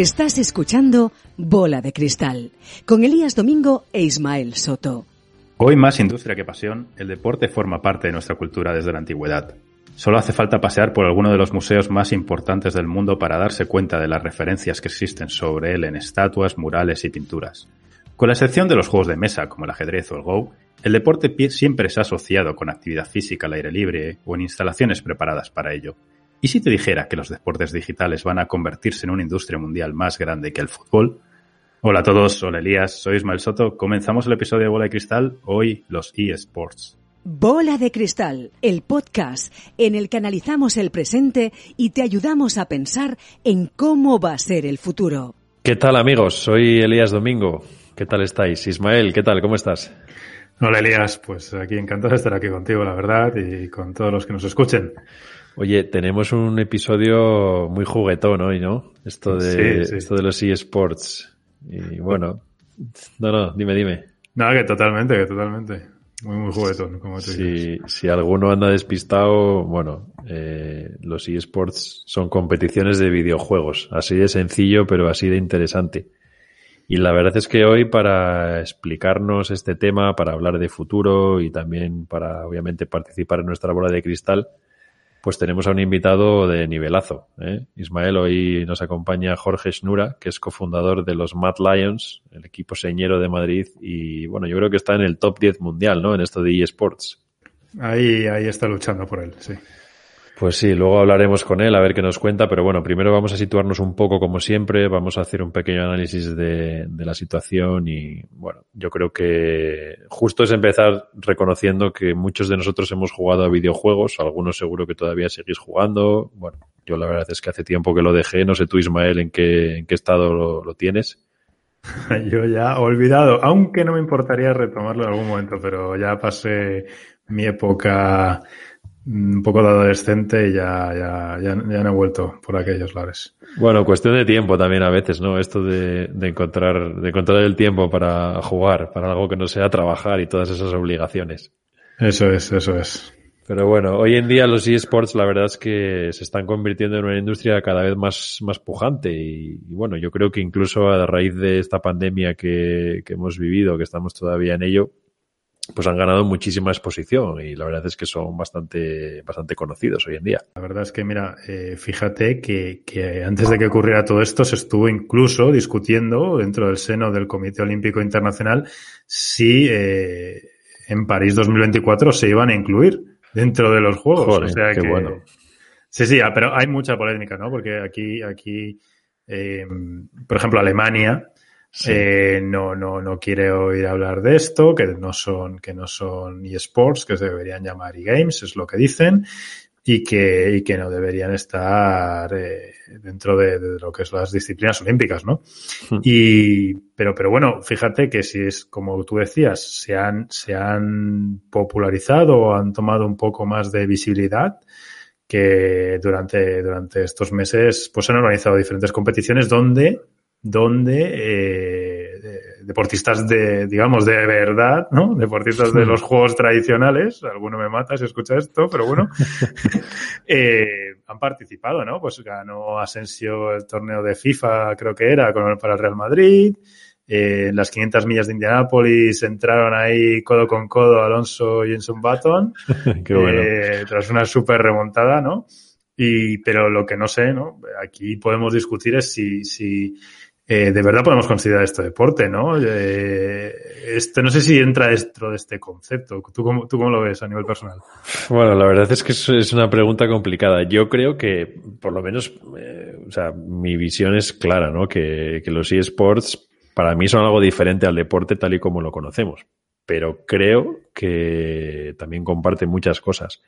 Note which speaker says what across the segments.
Speaker 1: Estás escuchando Bola de Cristal con Elías Domingo e Ismael Soto.
Speaker 2: Hoy más industria que pasión, el deporte forma parte de nuestra cultura desde la antigüedad. Solo hace falta pasear por alguno de los museos más importantes del mundo para darse cuenta de las referencias que existen sobre él en estatuas, murales y pinturas. Con la excepción de los juegos de mesa como el ajedrez o el Go, el deporte siempre se ha asociado con actividad física al aire libre o en instalaciones preparadas para ello. ¿Y si te dijera que los deportes digitales van a convertirse en una industria mundial más grande que el fútbol? Hola a todos, hola Elías, soy Ismael Soto. Comenzamos el episodio de Bola de Cristal, hoy los eSports.
Speaker 1: Bola de Cristal, el podcast en el que analizamos el presente y te ayudamos a pensar en cómo va a ser el futuro.
Speaker 3: ¿Qué tal amigos? Soy Elías Domingo. ¿Qué tal estáis? Ismael, ¿qué tal? ¿Cómo estás?
Speaker 2: Hola Elías, pues aquí encantado de estar aquí contigo, la verdad, y con todos los que nos escuchen.
Speaker 3: Oye, tenemos un episodio muy juguetón hoy, ¿no? Esto de, Esto de los eSports. Y bueno, no, no, dime, dime.
Speaker 2: No, que totalmente, que totalmente. Muy, muy juguetón, como tú
Speaker 3: si, Si alguno anda despistado, bueno, eh, los eSports son competiciones de videojuegos. Así de sencillo, pero así de interesante. Y la verdad es que hoy para explicarnos este tema, para hablar de futuro y también para obviamente participar en nuestra bola de cristal, pues tenemos a un invitado de nivelazo. ¿eh? Ismael, hoy nos acompaña Jorge Schnura, que es cofundador de los Mad Lions, el equipo señero de Madrid, y bueno, yo creo que está en el top 10 mundial, ¿no? En esto de eSports.
Speaker 2: Ahí, ahí está luchando por él, sí.
Speaker 3: Pues sí, luego hablaremos con él a ver qué nos cuenta, pero bueno, primero vamos a situarnos un poco como siempre, vamos a hacer un pequeño análisis de, la situación y bueno, yo creo que justo es empezar reconociendo que muchos de nosotros hemos jugado a videojuegos, algunos seguro que todavía seguís jugando, bueno, yo la verdad es que hace tiempo que lo dejé, no sé tú Ismael en qué, en qué estado lo, lo tienes.
Speaker 2: Yo ya olvidado, aunque no me importaría retomarlo en algún momento, pero ya pasé mi época un poco de adolescente y ya, ya, ya, no he vuelto por aquellos lares.
Speaker 3: Bueno, cuestión de tiempo también a veces, ¿no? Esto de, de, encontrar, de encontrar el tiempo para jugar, para algo que no sea trabajar y todas esas obligaciones.
Speaker 2: Eso es, eso es.
Speaker 3: Pero bueno, hoy en día los eSports la verdad es que se están convirtiendo en una industria cada vez más, más pujante y, y bueno, yo creo que incluso a raíz de esta pandemia que, que hemos vivido, que estamos todavía en ello, pues han ganado muchísima exposición y la verdad es que son bastante, bastante conocidos hoy en día.
Speaker 2: La verdad es que, mira, eh, fíjate que, que, antes de que ocurriera todo esto se estuvo incluso discutiendo dentro del seno del Comité Olímpico Internacional si eh, en París 2024 se iban a incluir dentro de los Juegos. o sea
Speaker 3: qué
Speaker 2: que,
Speaker 3: bueno.
Speaker 2: Sí, sí, ah, pero hay mucha polémica, ¿no? Porque aquí, aquí eh, por ejemplo, Alemania Sí. Eh, no, no, no quiere oír hablar de esto, que no son, que no son eSports, que se deberían llamar eGames, es lo que dicen, y que, y que no deberían estar eh, dentro de, de, lo que es las disciplinas olímpicas, ¿no? Y, pero, pero bueno, fíjate que si es como tú decías, se han, se han popularizado o han tomado un poco más de visibilidad, que durante, durante estos meses pues han organizado diferentes competiciones donde donde eh, deportistas de, digamos, de verdad, ¿no? Deportistas de los juegos tradicionales, alguno me mata si escucha esto, pero bueno, eh, han participado, ¿no? Pues ganó Asensio el torneo de FIFA, creo que era, con, para el Real Madrid. Eh, en las 500 millas de Indianápolis entraron ahí codo con codo Alonso y Jenson Button,
Speaker 3: Qué bueno.
Speaker 2: eh, tras una súper remontada, ¿no? Y, pero lo que no sé, ¿no? Aquí podemos discutir es si, si eh, de verdad podemos considerar esto deporte, ¿no? Eh, no sé si entra dentro de este concepto. ¿Tú cómo, ¿Tú cómo lo ves a nivel personal?
Speaker 3: Bueno, la verdad es que es una pregunta complicada. Yo creo que, por lo menos, eh, o sea, mi visión es clara, ¿no? Que, que los eSports para mí son algo diferente al deporte tal y como lo conocemos. Pero creo que también comparte muchas cosas.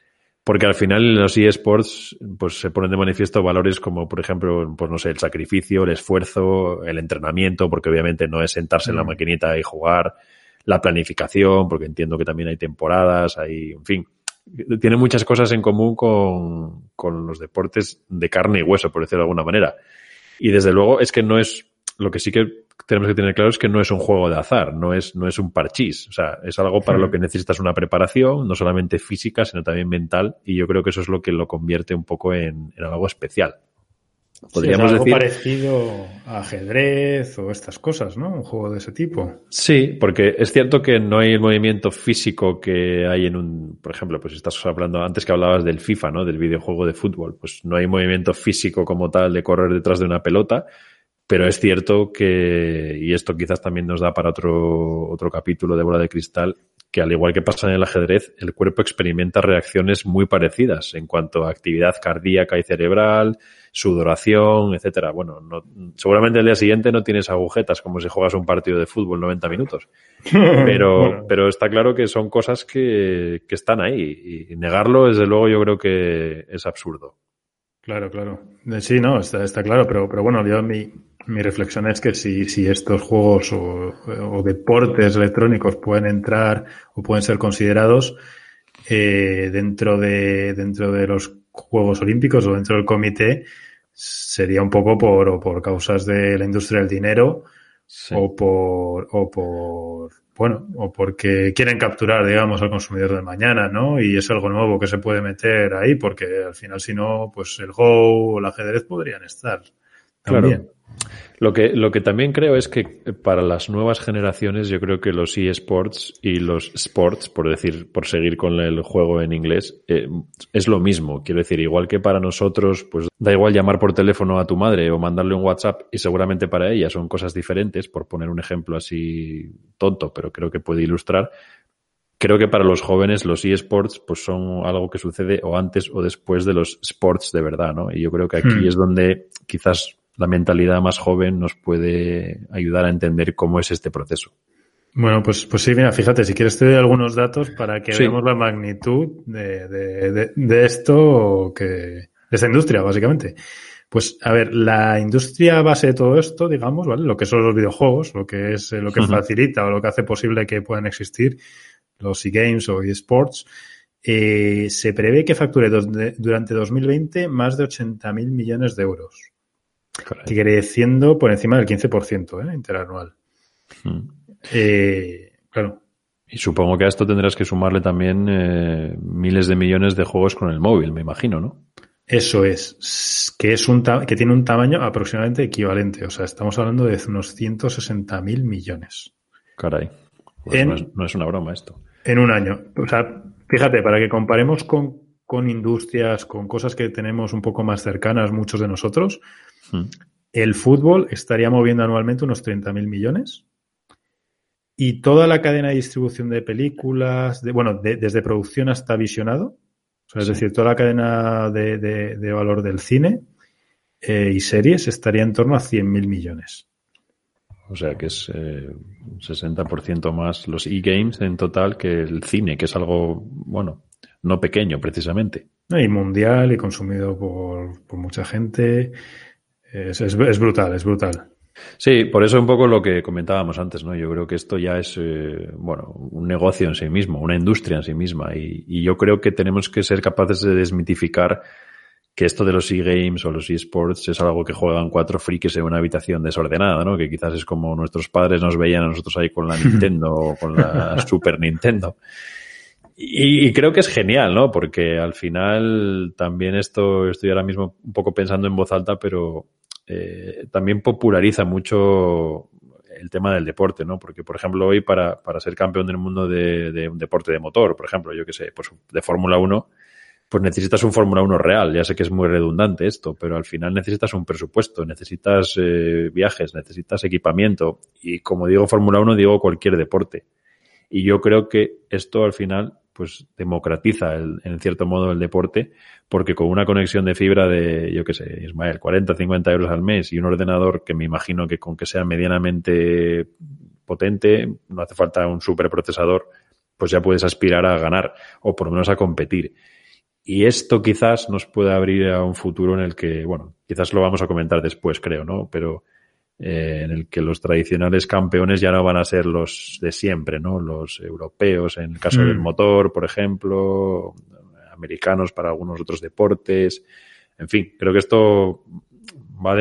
Speaker 3: Porque al final en los eSports pues, se ponen de manifiesto valores como, por ejemplo, pues no sé, el sacrificio, el esfuerzo, el entrenamiento, porque obviamente no es sentarse en la mm. maquinita y jugar, la planificación, porque entiendo que también hay temporadas, hay, en fin, tiene muchas cosas en común con, con los deportes de carne y hueso, por decirlo de alguna manera. Y desde luego es que no es, lo que sí que tenemos que tener claro es que no es un juego de azar, no es, no es un parchís. O sea, es algo para lo que necesitas una preparación, no solamente física, sino también mental. Y yo creo que eso es lo que lo convierte un poco en, algo especial.
Speaker 2: Podríamos algo parecido a ajedrez o estas cosas, ¿no? Un juego de ese tipo.
Speaker 3: Sí, porque es cierto que no hay el movimiento físico que hay en un, por ejemplo, pues estás hablando antes que hablabas del FIFA, ¿no? Del videojuego de fútbol, pues no hay movimiento físico como tal de correr detrás de una pelota, pero es cierto que, y esto quizás también nos da para otro, otro capítulo de bola de cristal, que al igual que pasa en el ajedrez, el cuerpo experimenta reacciones muy parecidas en cuanto a actividad cardíaca y cerebral, sudoración, etcétera. Bueno, no, seguramente el día siguiente no tienes agujetas como si juegas un partido de fútbol 90 minutos. Pero, pero está claro que son cosas que, que están ahí y negarlo, desde luego, yo creo que es absurdo.
Speaker 2: Claro, claro. Sí, no, está, está claro, pero, pero bueno, yo mi, mi reflexión es que si, si estos juegos o, deportes electrónicos pueden entrar o pueden ser considerados eh, dentro, de, dentro de los Juegos Olímpicos o dentro del comité, sería un poco por, o por causas de la industria del dinero o por, o por, bueno, o porque quieren capturar, digamos, al consumidor de mañana, ¿no? Y es algo nuevo que se puede meter ahí porque al final si no, pues el Go o el ajedrez podrían estar también.
Speaker 3: Lo que, lo que también creo es que para las nuevas generaciones, yo creo que los eSports y los sports, por decir, por seguir con el juego en inglés, eh, es lo mismo. Quiero decir, igual que para nosotros, pues da igual llamar por teléfono a tu madre o mandarle un WhatsApp y seguramente para ella son cosas diferentes, por poner un ejemplo así tonto, pero creo que puede ilustrar. Creo que para los jóvenes los eSports pues son algo que sucede o antes o después de los sports de verdad, ¿no? Y yo creo que aquí hmm. es donde quizás la mentalidad más joven nos puede ayudar a entender cómo es este proceso.
Speaker 2: Bueno, pues, pues sí, mira, fíjate, si quieres te doy algunos datos para que veamos la magnitud de, de, de, esto, que, de esta industria, básicamente. Pues, a ver, la industria base de todo esto, digamos, ¿vale? Lo que son los videojuegos, lo que es eh, lo que facilita o lo que hace posible que puedan existir los e-games o e-sports, eh, se prevé que facture durante 2020 más de 80.000 millones de euros creciendo por encima del 15% ¿eh? interanual. Hmm. Eh, claro.
Speaker 3: Y supongo que a esto tendrás que sumarle también eh, miles de millones de juegos con el móvil, me imagino, ¿no?
Speaker 2: Eso es, que es un que tiene un tamaño aproximadamente equivalente. O sea, estamos hablando de unos 160 mil millones.
Speaker 3: Caray. Pues no, es, no, es, una broma esto.
Speaker 2: En un año. O sea, fíjate, para que comparemos con, con industrias, con cosas que tenemos un poco más cercanas, muchos de nosotros, Hmm. El fútbol estaría moviendo anualmente unos 30.000 millones. Y toda la cadena de distribución de películas, de, bueno, desde producción hasta visionado, es decir, toda la cadena de, valor del cine eh, y series estaría en torno a 100.000 millones.
Speaker 3: O sea que es eh, un 60% más los e-games en total que el cine, que es algo, bueno, no pequeño precisamente.
Speaker 2: Y mundial y consumido por, por mucha gente. Es, es, brutal, es brutal.
Speaker 3: Sí, por eso un poco lo que comentábamos antes, ¿no? Yo creo que esto ya es, eh, bueno, un negocio en sí mismo, una industria en sí misma. Y, y, yo creo que tenemos que ser capaces de desmitificar que esto de los e-games o los e-sports es algo que juegan cuatro frikis en una habitación desordenada, ¿no? Que quizás es como nuestros padres nos veían a nosotros ahí con la Nintendo o con la Super Nintendo. Y, y, creo que es genial, ¿no? Porque al final también esto, estoy ahora mismo un poco pensando en voz alta, pero eh, también populariza mucho el tema del deporte, ¿no? Porque, por ejemplo, hoy para, para ser campeón del mundo de, un deporte de motor, por ejemplo, yo que sé, pues de Fórmula 1, pues necesitas un Fórmula 1 real. Ya sé que es muy redundante esto, pero al final necesitas un presupuesto, necesitas eh, viajes, necesitas equipamiento. Y como digo Fórmula 1, digo cualquier deporte. Y yo creo que esto al final pues democratiza el, en cierto modo el deporte, porque con una conexión de fibra de, yo qué sé, Ismael, 40, 50 euros al mes y un ordenador que me imagino que con que sea medianamente potente, no hace falta un superprocesador, pues ya puedes aspirar a ganar o por lo menos a competir. Y esto quizás nos pueda abrir a un futuro en el que, bueno, quizás lo vamos a comentar después, creo, ¿no? Pero eh, en el que los tradicionales campeones ya no van a ser los de siempre, ¿no? Los europeos, en el caso del
Speaker 2: Mm.
Speaker 3: motor, por ejemplo, americanos para algunos otros deportes. En fin, creo que esto va a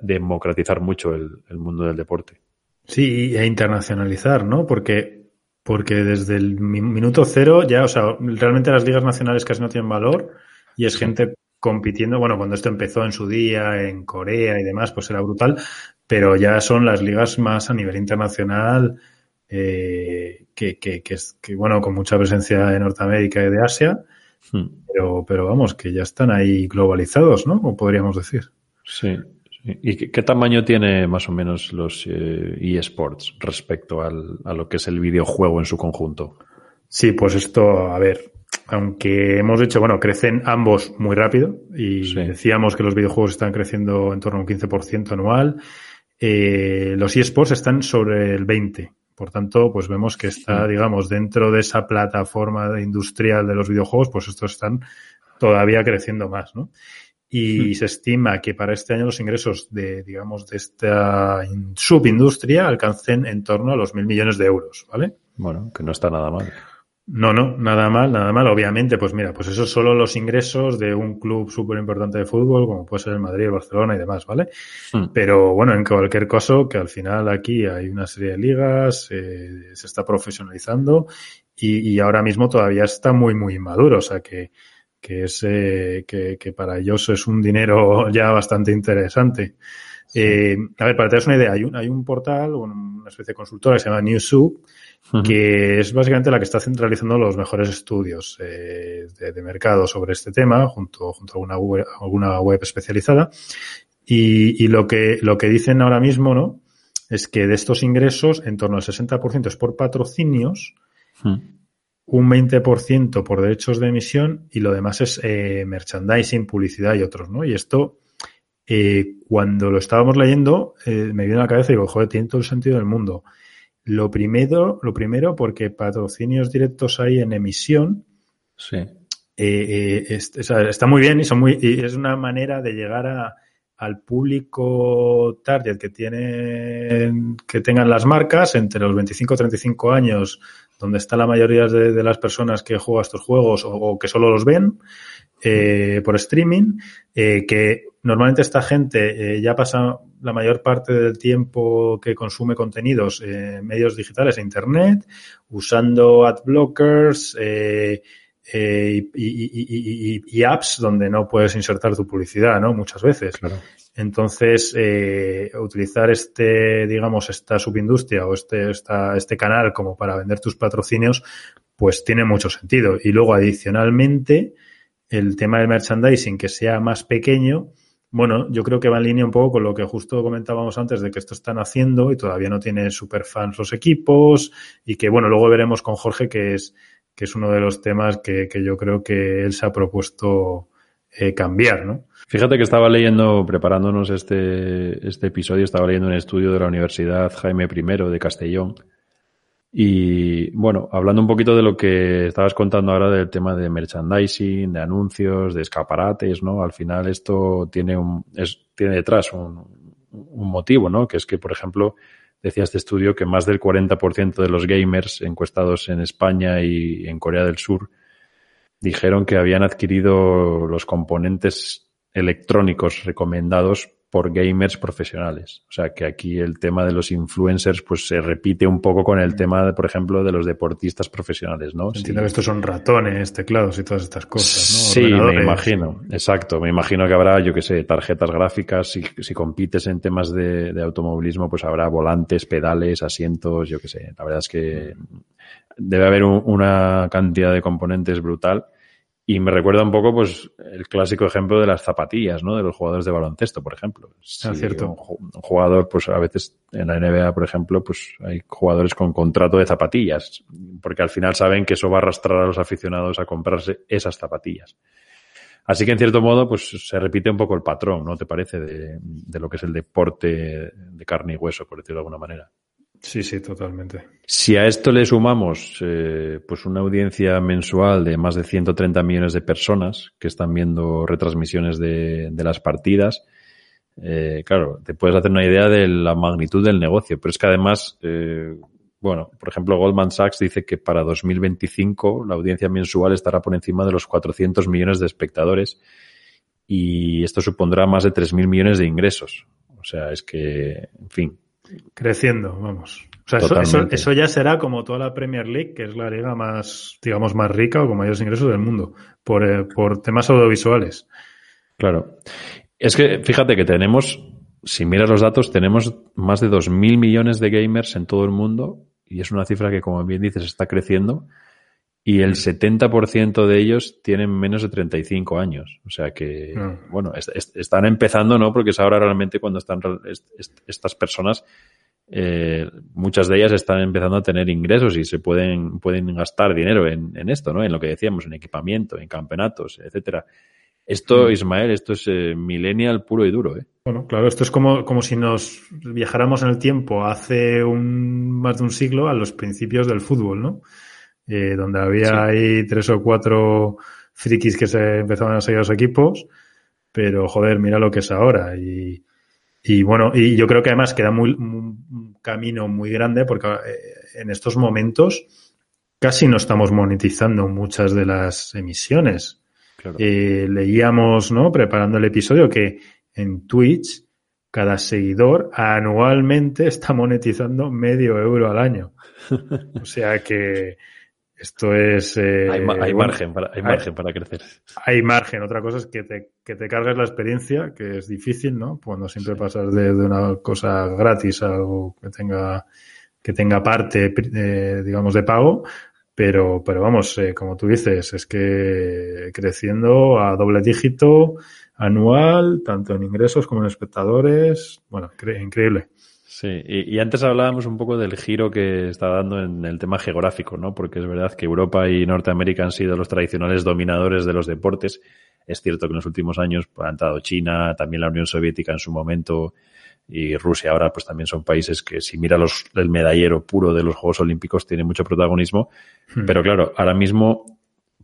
Speaker 3: democratizar mucho el, el mundo del deporte.
Speaker 2: Sí, e internacionalizar, ¿no? Porque, porque desde el mi- minuto cero ya, o sea, realmente las ligas nacionales casi no tienen valor y es gente compitiendo, bueno, cuando esto empezó en su día en Corea y demás, pues era brutal, pero ya son las ligas más a nivel internacional eh, que, que, que, es, que, bueno, con mucha presencia de Norteamérica y de Asia,
Speaker 3: Hmm.
Speaker 2: pero, pero vamos, que ya están ahí globalizados, ¿no? O podríamos decir.
Speaker 3: Sí. sí. ¿Y qué, qué tamaño tiene más o menos los eh, eSports respecto al, a lo que es el videojuego en su conjunto?
Speaker 2: Sí, pues esto, a ver, aunque hemos dicho, bueno, crecen ambos muy rápido y
Speaker 3: Sí.
Speaker 2: decíamos que los videojuegos están creciendo en torno a un 15% anual, eh, los eSports están sobre el 20%. Por tanto, pues vemos que está, digamos, dentro de esa plataforma industrial de los videojuegos, pues estos están todavía creciendo más, ¿no? Y se estima que para este año los ingresos de, digamos, de esta in- subindustria alcancen en torno a los mil millones de euros, ¿vale?
Speaker 3: Bueno, que no está nada mal.
Speaker 2: No, no, nada mal, nada mal. Obviamente, pues mira, pues eso solo los ingresos de un club súper importante de fútbol, como puede ser el Madrid, el Barcelona y demás, ¿vale?
Speaker 3: Hmm.
Speaker 2: Pero bueno, en cualquier caso, que al final aquí hay una serie de ligas, eh, se está profesionalizando y, y ahora mismo todavía está muy, muy inmaduro. O sea que, que, es, eh, que, que para ellos es un dinero ya bastante interesante. Eh, a ver, para tener una idea, hay un, hay un portal, una especie de consultora que se llama Que es básicamente la que está centralizando los mejores estudios eh, de, de mercado sobre este tema, junto, junto a alguna web, alguna web especializada. Y, y lo, que, lo que dicen ahora mismo, ¿no? Es que de estos ingresos, en torno al 60% es por patrocinios,
Speaker 3: Hmm.
Speaker 2: un 20% por derechos de emisión y lo demás es eh, merchandising, publicidad y otros, ¿no? Y esto, eh, cuando lo estábamos leyendo, eh, me vino a la cabeza y digo, joder, tiene todo el sentido del mundo. Lo primero, lo primero, porque patrocinios directos ahí en emisión
Speaker 3: Sí.
Speaker 2: eh, eh, es- o sea, está muy bien y son muy y es una manera de llegar a, al público target que tienen que tengan las marcas entre los 25 y 35 años donde está la mayoría de, de las personas que juegan estos juegos o, o que solo los ven eh, por streaming eh, que normalmente esta gente eh, ya pasa la mayor parte del tiempo que consume contenidos en medios digitales e internet usando ad blockers eh, eh, y, y- y- y- y apps donde no puedes insertar tu publicidad, ¿no? Muchas veces.
Speaker 3: Claro.
Speaker 2: Entonces, eh, utilizar este, digamos, esta subindustria o este, esta, este canal como para vender tus patrocinios, pues tiene mucho sentido. Y luego, adicionalmente, el tema del merchandising que sea más pequeño, bueno, yo creo que va en línea un poco con lo que justo comentábamos antes de que esto están haciendo y todavía no tienen super fans los equipos y que, bueno, luego veremos con Jorge que es, que es uno de los temas que, que yo creo que él se ha propuesto eh, cambiar, ¿no?
Speaker 3: Fíjate que estaba leyendo, preparándonos este, este episodio, estaba leyendo un estudio de la Universidad Jaime I de Castellón. Y bueno, hablando un poquito de lo que estabas contando ahora del tema de merchandising, de anuncios, de escaparates, ¿no? Al final esto tiene un, es, tiene detrás un, un motivo, ¿no? Que es que, por ejemplo, decía este estudio que más del 40% de los gamers encuestados en España y en Corea del Sur dijeron que habían adquirido los componentes electrónicos recomendados por gamers profesionales. O sea que aquí el tema de los influencers pues se repite un poco con el tema, de, por ejemplo, de los deportistas profesionales, ¿no?
Speaker 2: Entiendo
Speaker 3: Sí.
Speaker 2: que estos son ratones, teclados y todas estas cosas, ¿no?
Speaker 3: Sí, me imagino, exacto. Me imagino que habrá, yo qué sé, tarjetas gráficas. Si, si compites en temas de, de automovilismo, pues habrá volantes, pedales, asientos, yo qué sé. La verdad es que debe haber un- una cantidad de componentes brutal. Y me recuerda un poco, pues, el clásico ejemplo de las zapatillas, ¿no? De los jugadores de baloncesto, por ejemplo.
Speaker 2: Ah, cierto.
Speaker 3: Un, jugador, pues, a veces en la NBA, por ejemplo, pues, hay jugadores con contrato de zapatillas, porque al final saben que eso va a arrastrar a los aficionados a comprarse esas zapatillas. Así que, en cierto modo, pues, se repite un poco el patrón, ¿no? ¿Te parece? De, de lo que es el deporte de carne y hueso, por decirlo de alguna manera.
Speaker 2: Sí, sí, totalmente.
Speaker 3: Si a esto le sumamos eh, pues una audiencia mensual de más de 130 millones de personas que están viendo retransmisiones de, de las partidas, eh, claro, te puedes hacer una idea de la magnitud del negocio. Pero es que además, eh, bueno, por ejemplo, Goldman Sachs dice que para 2025 la audiencia mensual estará por encima de los 400 millones de espectadores y esto supondrá más de 3.000 millones de ingresos. O sea, es que, en fin,
Speaker 2: Creciendo, vamos. O sea, eso, eso, eso, ya será como toda la Premier League, que es la liga más, digamos, más rica o con mayores ingresos del mundo, por, eh, por temas audiovisuales.
Speaker 3: Claro. Es que fíjate que tenemos, si miras los datos, tenemos más de 2.000 millones de gamers en todo el mundo y es una cifra que, como bien dices, está creciendo y el 70% de ellos tienen menos de 35 años. O sea que, mm. bueno, est est están empezando, ¿no? Porque es ahora realmente cuando están est estas personas, eh, muchas de ellas están empezando a tener ingresos y se pueden, pueden gastar dinero en, en esto, ¿no? En lo que decíamos, en equipamiento, en campeonatos, etcétera. Esto, mm. Ismael, esto es eh, millennial puro y duro, ¿eh?
Speaker 2: Bueno, claro, esto es como, como si nos viajáramos en el tiempo hace un, más de un siglo a los principios del fútbol, ¿no? Eh, donde había sí. ahí tres o cuatro frikis que se empezaban a seguir a los equipos, pero joder, mira lo que es ahora. Y, y bueno, y yo creo que además queda muy, un camino muy grande porque eh, en estos momentos casi no estamos monetizando muchas de las emisiones. Claro. Eh, leíamos, ¿no? Preparando el episodio que en Twitch cada seguidor anualmente está monetizando medio euro al año. O sea que esto es.
Speaker 3: Eh, hay, hay, margen, para, hay margen para crecer.
Speaker 2: Hay margen. Otra cosa es que te, que te cargues la experiencia, que es difícil, ¿no? Cuando siempre sí. pasas de, de, una cosa gratis a algo que tenga, que tenga parte, eh, digamos, de pago. Pero, pero vamos, eh, como tú dices, es que creciendo a doble dígito anual, tanto en ingresos como en espectadores. Bueno, increíble.
Speaker 3: Sí, y, y, antes hablábamos un poco del giro que está dando en el tema geográfico, ¿no? Porque es verdad que Europa y Norteamérica han sido los tradicionales dominadores de los deportes. Es cierto que en los últimos años pues, han dado China, también la Unión Soviética en su momento y Rusia ahora, pues también son países que si mira los, el medallero puro de los Juegos Olímpicos tiene mucho protagonismo. Hmm. Pero claro, ahora mismo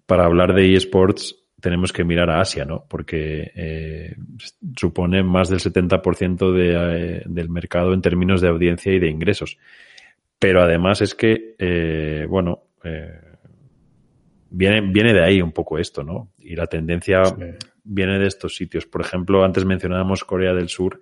Speaker 3: para hablar de eSports tenemos que mirar a Asia, ¿no? Porque eh, supone más del 70% de, eh, del mercado en términos de audiencia y de ingresos. Pero además es que, eh, bueno, eh, viene, viene de ahí un poco esto, ¿no? Y la tendencia sí. viene de estos sitios. Por ejemplo, antes mencionábamos Corea del Sur,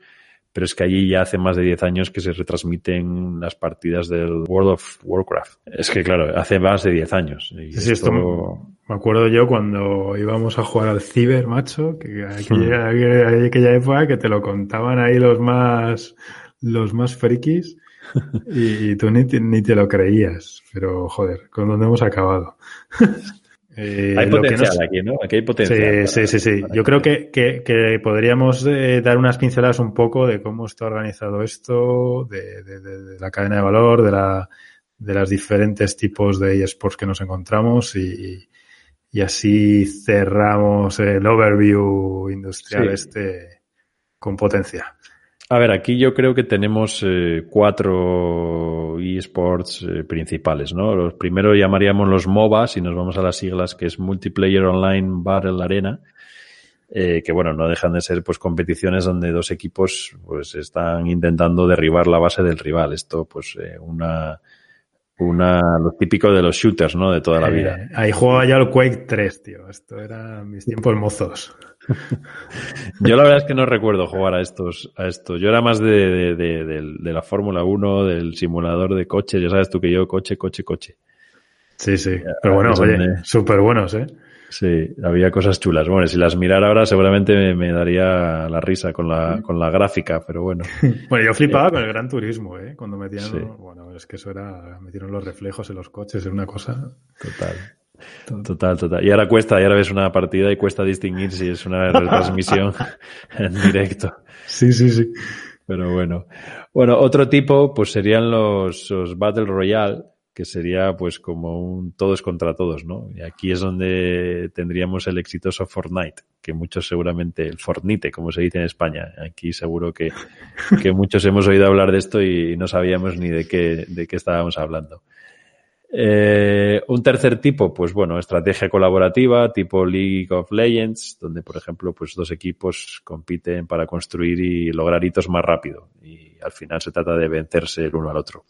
Speaker 3: pero es que allí ya hace más de 10 años que se retransmiten las partidas del World of Warcraft. Es que, claro, hace más de 10 años.
Speaker 2: Y sí, esto... esto... Me acuerdo yo cuando íbamos a jugar al Ciber, macho, que aquella, hmm. aquella época que te lo contaban ahí los más, los más frikis y, y tú ni, ni, te lo creías. Pero, joder, ¿con dónde hemos acabado?
Speaker 3: Eh, hay potencial nos... aquí, ¿no? Aquí hay potencial.
Speaker 2: Sí, para, sí, sí. sí. Yo creo que, que, que podríamos eh, dar unas pinceladas un poco de cómo está organizado esto, de, de, de, la cadena de valor, de, la, de las diferentes tipos de eSports que nos encontramos y, y así cerramos el overview industrial sí. este con potencia.
Speaker 3: A ver, aquí yo creo que tenemos eh, cuatro esports eh, principales, ¿no? Los primero llamaríamos los MOBAs y nos vamos a las siglas que es Multiplayer Online Battle Arena, eh, que bueno, no dejan de ser pues competiciones donde dos equipos pues están intentando derribar la base del rival. Esto pues eh, una una, lo típico de los shooters, ¿no? De toda la vida.
Speaker 2: Eh, ahí jugaba ya el Quake 3, tío. Esto era mis tiempos mozos.
Speaker 3: Yo la verdad es que no recuerdo jugar a estos, a estos. Yo era más de, de, de, de, de la Fórmula 1, del simulador de coches. Ya sabes tú que yo coche, coche, coche.
Speaker 2: Sí, sí. Pero bueno, oye, súper buenos, ¿eh?
Speaker 3: Sí, había cosas chulas. Bueno, si las mirara ahora seguramente me, me daría la risa con la, con la gráfica, pero bueno.
Speaker 2: bueno, yo flipaba eh, con el Gran Turismo, ¿eh? Cuando metían, sí. bueno, es que eso era, metieron los reflejos en los coches, era una cosa.
Speaker 3: Total. Total, total. Y ahora cuesta, y ahora ves una partida y cuesta distinguir si es una retransmisión en directo.
Speaker 2: Sí, sí, sí.
Speaker 3: Pero bueno. Bueno, otro tipo, pues serían los, los Battle Royale, que sería pues como un todos contra todos, ¿no? Y aquí es donde tendríamos el exitoso Fortnite, que muchos seguramente, el Fortnite, como se dice en España, aquí seguro que, que muchos hemos oído hablar de esto y no sabíamos ni de qué, de qué estábamos hablando. Eh, un tercer tipo, pues bueno, estrategia colaborativa, tipo League of Legends, donde por ejemplo, pues dos equipos compiten para construir y lograr hitos más rápido. Y al final se trata de vencerse el uno al otro.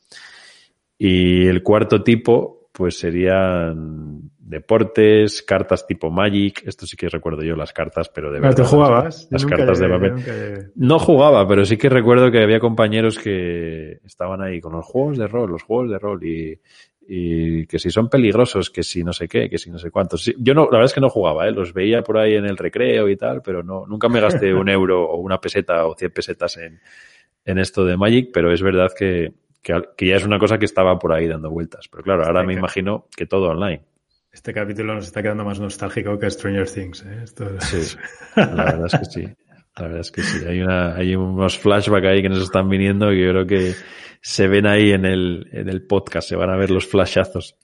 Speaker 3: Y el cuarto tipo, pues serían deportes, cartas tipo Magic. Esto sí que recuerdo yo las cartas, pero de verdad.
Speaker 2: ¿Te jugabas?
Speaker 3: Las cartas de papel. No jugaba, pero sí que recuerdo que había compañeros que estaban ahí con los juegos de rol, los juegos de rol y, y que si son peligrosos, que si no sé qué, que si no sé cuántos. Yo no, la verdad es que no jugaba, ¿eh? los veía por ahí en el recreo y tal, pero no, nunca me gasté un euro o una peseta o cien pesetas en, en esto de Magic, pero es verdad que, que, que, ya es una cosa que estaba por ahí dando vueltas. Pero claro, ahora me imagino que todo online.
Speaker 2: Este capítulo nos está quedando más nostálgico que Stranger Things. ¿eh? Esto...
Speaker 3: Sí, la verdad es que sí. La verdad es que sí. Hay, una, hay unos flashbacks ahí que nos están viniendo y yo creo que se ven ahí en el, en el podcast, se van a ver los flashazos.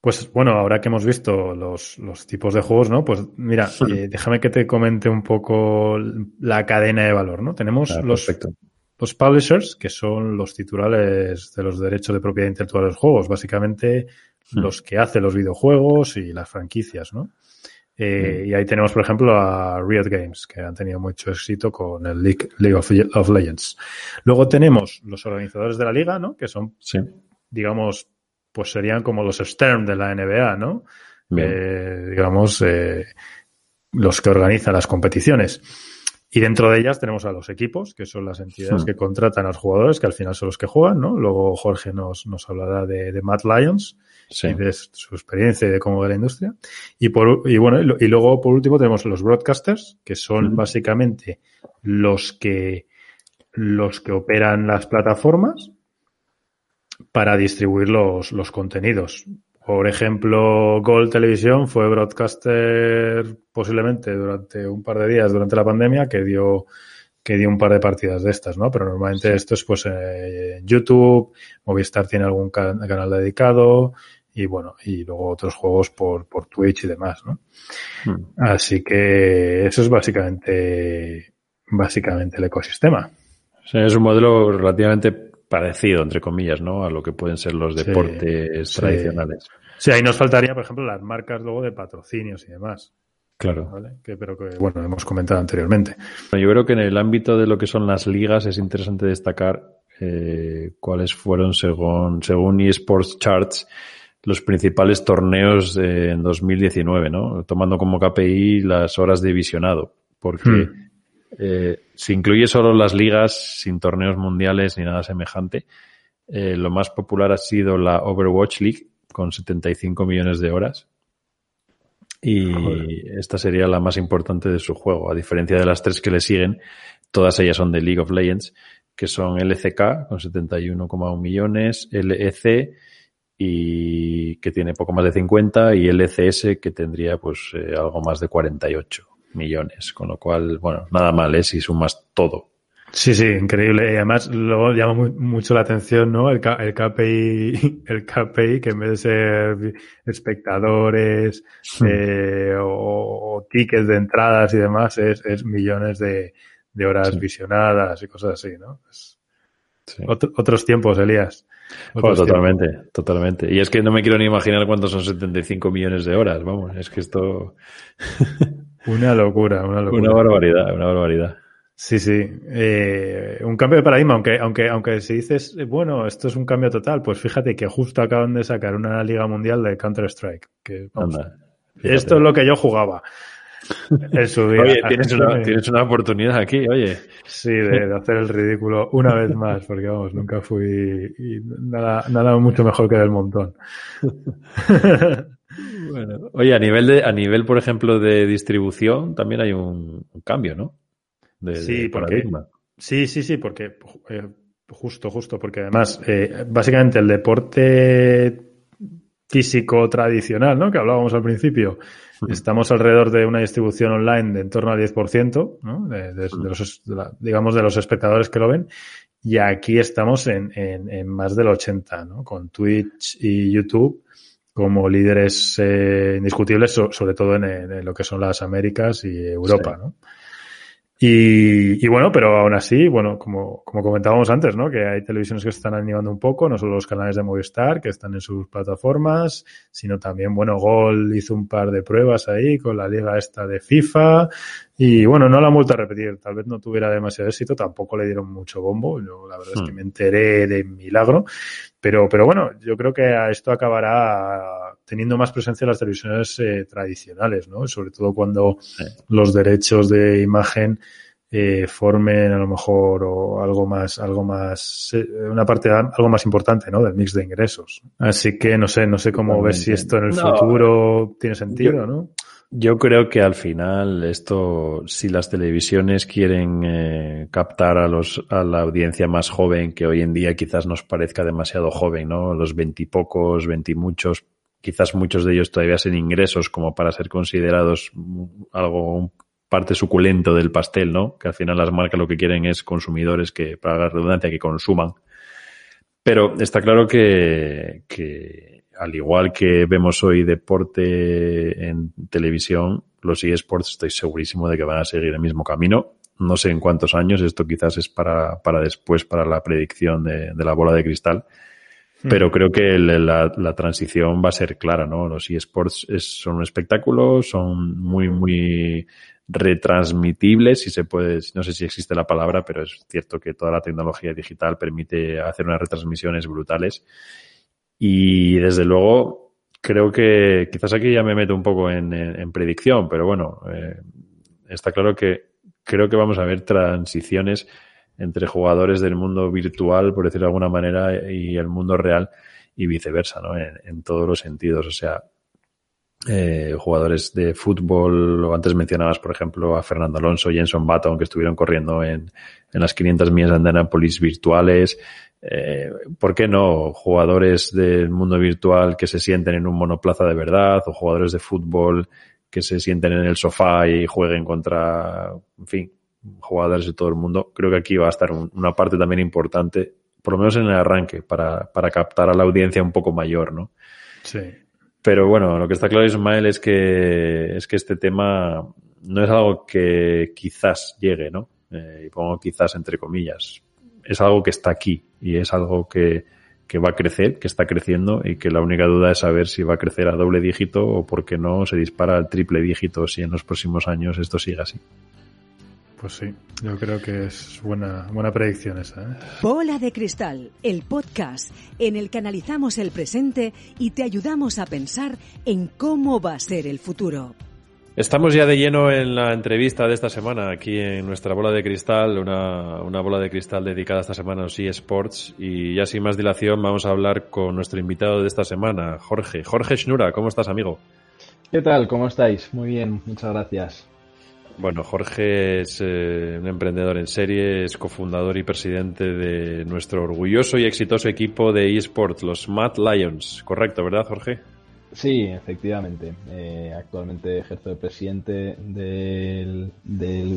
Speaker 2: Pues bueno, ahora que hemos visto los, los tipos de juegos, ¿no? Pues mira, eh, déjame que te comente un poco la cadena de valor, ¿no? Tenemos
Speaker 3: Ah,
Speaker 2: los. Los publishers, que son los titulares de los derechos de propiedad intelectual de los juegos, básicamente
Speaker 3: Hmm.
Speaker 2: los que hacen los videojuegos y las franquicias, ¿no? Eh,
Speaker 3: Hmm.
Speaker 2: Y ahí tenemos, por ejemplo, a Riot Games, que han tenido mucho éxito con el League, League of, of Legends. Luego tenemos los organizadores de la liga, ¿no? Que son,
Speaker 3: Sí.
Speaker 2: digamos, pues serían como los Stern de la NBA, ¿no? Eh, digamos, eh, los que organizan las competiciones. Y dentro de ellas tenemos a los equipos, que son las entidades que contratan a los jugadores, que al final son los que juegan, ¿no? Luego Jorge nos, nos hablará de, de Matt Lions
Speaker 3: Sí.
Speaker 2: y de su experiencia y de cómo ve la industria. Y, por, y bueno, y, luego por último tenemos los broadcasters, que son básicamente los que, los que operan las plataformas para distribuir los, los contenidos. Por ejemplo, Gold Televisión fue broadcaster posiblemente durante un par de días durante la pandemia que dio que dio un par de partidas de estas, ¿no? Pero normalmente esto es pues eh, en YouTube, Movistar tiene algún ca- canal dedicado y bueno, y luego otros juegos por, por Twitch y demás, ¿no?
Speaker 3: Hmm.
Speaker 2: Así que eso es básicamente básicamente el ecosistema.
Speaker 3: Es un modelo relativamente parecido, entre comillas, ¿no? A lo que pueden ser los deportes
Speaker 2: sí.
Speaker 3: tradicionales.
Speaker 2: Sí, ahí nos faltaría, por ejemplo, las marcas luego de patrocinios y demás,
Speaker 3: Claro.
Speaker 2: ¿vale? Que, pero que, bueno, hemos comentado anteriormente.
Speaker 3: Yo creo que en el ámbito de lo que son las ligas es interesante destacar eh, cuáles fueron, según, según eSports Charts, los principales torneos de- en 2019, ¿no? Tomando como KPI las horas de visionado. Porque
Speaker 2: Hmm.
Speaker 3: Eh, si incluye solo las ligas, sin torneos mundiales ni nada semejante, eh, lo más popular ha sido la Overwatch League, con 75 millones de horas. Y
Speaker 2: Joder.
Speaker 3: esta sería la más importante de su juego. A diferencia de las tres que le siguen, todas ellas son de League of Legends, que son LCK con 71,1 millones, LEC y que tiene poco más de 50 y LCS que tendría pues eh, algo más de 48 millones. Con lo cual, bueno, nada mal, ¿eh? Si sumas todo.
Speaker 2: Sí, sí, increíble. Y además, luego llama mu- mucho la atención, ¿no? El, el KPI, el KPI, que en vez de ser espectadores eh, o, o tickets de entradas y demás, es, es millones de, de horas
Speaker 3: Sí.
Speaker 2: visionadas y cosas así, ¿no? Es
Speaker 3: Sí.
Speaker 2: otro- otros tiempos, Elías. Otros
Speaker 3: totalmente, totalmente. Y es que no me quiero ni imaginar cuántos son 75 millones de horas, vamos, es que esto...
Speaker 2: Una locura, una locura.
Speaker 3: Una barbaridad, una barbaridad.
Speaker 2: Sí, sí. Eh, un cambio de paradigma, aunque, aunque, aunque si dices, eh, bueno, esto es un cambio total, pues fíjate que justo acaban de sacar una liga mundial de Counter-Strike. Esto es lo que yo jugaba. En su día.
Speaker 3: Oye, tienes una, tienes una oportunidad aquí, oye.
Speaker 2: Sí, de, de hacer el ridículo una vez más, porque vamos, nunca fui nada, nada mucho mejor que del montón.
Speaker 3: Bueno, oye, a nivel de, a nivel, por ejemplo, de distribución, también hay un, un cambio, ¿no? De,
Speaker 2: Sí,
Speaker 3: de
Speaker 2: porque-. Sí, sí, sí, porque eh, justo, justo, porque además, eh, básicamente el deporte físico tradicional, ¿no? Que hablábamos al principio. Estamos alrededor de una distribución online de en torno al 10%, ¿no? De, los, digamos, de los espectadores que lo ven. Y aquí estamos en, en, más del 80, ¿no? Con Twitch y YouTube como líderes eh, indiscutibles, sobre todo en, lo que son las Américas y Europa, ¿no? Y, bueno, pero aún así, bueno, como, como comentábamos antes, ¿no? Que hay televisiones que se están animando un poco, no solo los canales de Movistar, que están en sus plataformas, sino también, bueno, Gol hizo un par de pruebas ahí con la liga esta de FIFA. Y bueno, no la han vuelto a repetir, tal vez no tuviera demasiado éxito, tampoco le dieron mucho bombo, yo la verdad es que hmm. me enteré de milagro, pero, pero bueno, yo creo que esto acabará teniendo más presencia en las televisiones eh, tradicionales, ¿no? Sobre todo cuando los derechos de imagen eh, formen a lo mejor o algo más, algo más, eh, una parte algo más importante, ¿no? Del mix de ingresos. Así que no sé, no sé cómo ves si esto en el futuro tiene sentido, ¿no?
Speaker 3: Yo creo que al final esto, si las televisiones quieren eh, captar a los a la audiencia más joven, que hoy en día quizás nos parezca demasiado joven, ¿no? Los veintipocos, veintimuchos, quizás muchos de ellos todavía sin ingresos como para ser considerados algo parte suculento del pastel, ¿no? Que al final las marcas lo que quieren es consumidores que, para la redundancia, que consuman. Pero está claro que, que al igual que vemos hoy deporte en televisión, los eSports estoy segurísimo de que van a seguir el mismo camino. No sé en cuántos años, esto quizás es para, para después, para la predicción de, la bola de cristal. Hmm. Pero creo que la, la, transición va a ser clara, ¿no? Los eSports son un espectáculo, son muy, muy retransmitibles, si se puede, no sé si existe la palabra, pero es cierto que toda la tecnología digital permite hacer unas retransmisiones brutales y desde luego, creo que quizás aquí ya me meto un poco en, predicción, pero bueno, eh, está claro que creo que vamos a ver transiciones entre jugadores del mundo virtual, por decirlo de alguna manera, y el mundo real y viceversa, ¿no? En, todos los sentidos. O sea, eh, jugadores de fútbol, o antes mencionabas, por ejemplo, a Fernando Alonso y Jenson Button, que estuvieron corriendo en, en las 500 millas de Andanápolis virtuales, eh, ¿por qué no? Jugadores del mundo virtual que se sienten en un monoplaza de verdad o jugadores de fútbol que se sienten en el sofá y jueguen contra, en fin, jugadores de todo el mundo. Creo que aquí va a estar una parte también importante, por lo menos en el arranque, para, para captar a la audiencia un poco mayor, ¿no?
Speaker 2: Sí.
Speaker 3: Pero bueno, lo que está claro, Ismael, es que, es que este tema no es algo que quizás llegue, ¿no? Eh, y pongo quizás entre comillas, es algo que está aquí y es algo que, que va a crecer, que está creciendo y que la única duda es saber si va a crecer a doble dígito o por qué no se dispara al triple dígito si en los próximos años esto sigue así.
Speaker 2: Pues sí, yo creo que es buena, buena predicción esa. ¿eh?
Speaker 1: Bola de Cristal, el podcast en el que analizamos el presente y te ayudamos a pensar en cómo va a ser el futuro.
Speaker 3: Estamos ya de lleno en la entrevista de esta semana, aquí en nuestra bola de cristal, una, una bola de cristal dedicada esta semana a los eSports. Y ya sin más dilación, vamos a hablar con nuestro invitado de esta semana, Jorge. Jorge Schnura, ¿cómo estás, amigo?
Speaker 4: ¿Qué tal? ¿Cómo estáis? Muy bien, muchas gracias.
Speaker 3: Bueno, Jorge es eh, un emprendedor en serie, es cofundador y presidente de nuestro orgulloso y exitoso equipo de eSports, los Mad Lions. Correcto, ¿verdad, Jorge?
Speaker 4: Sí, efectivamente. Eh, actualmente ejerzo de presidente del,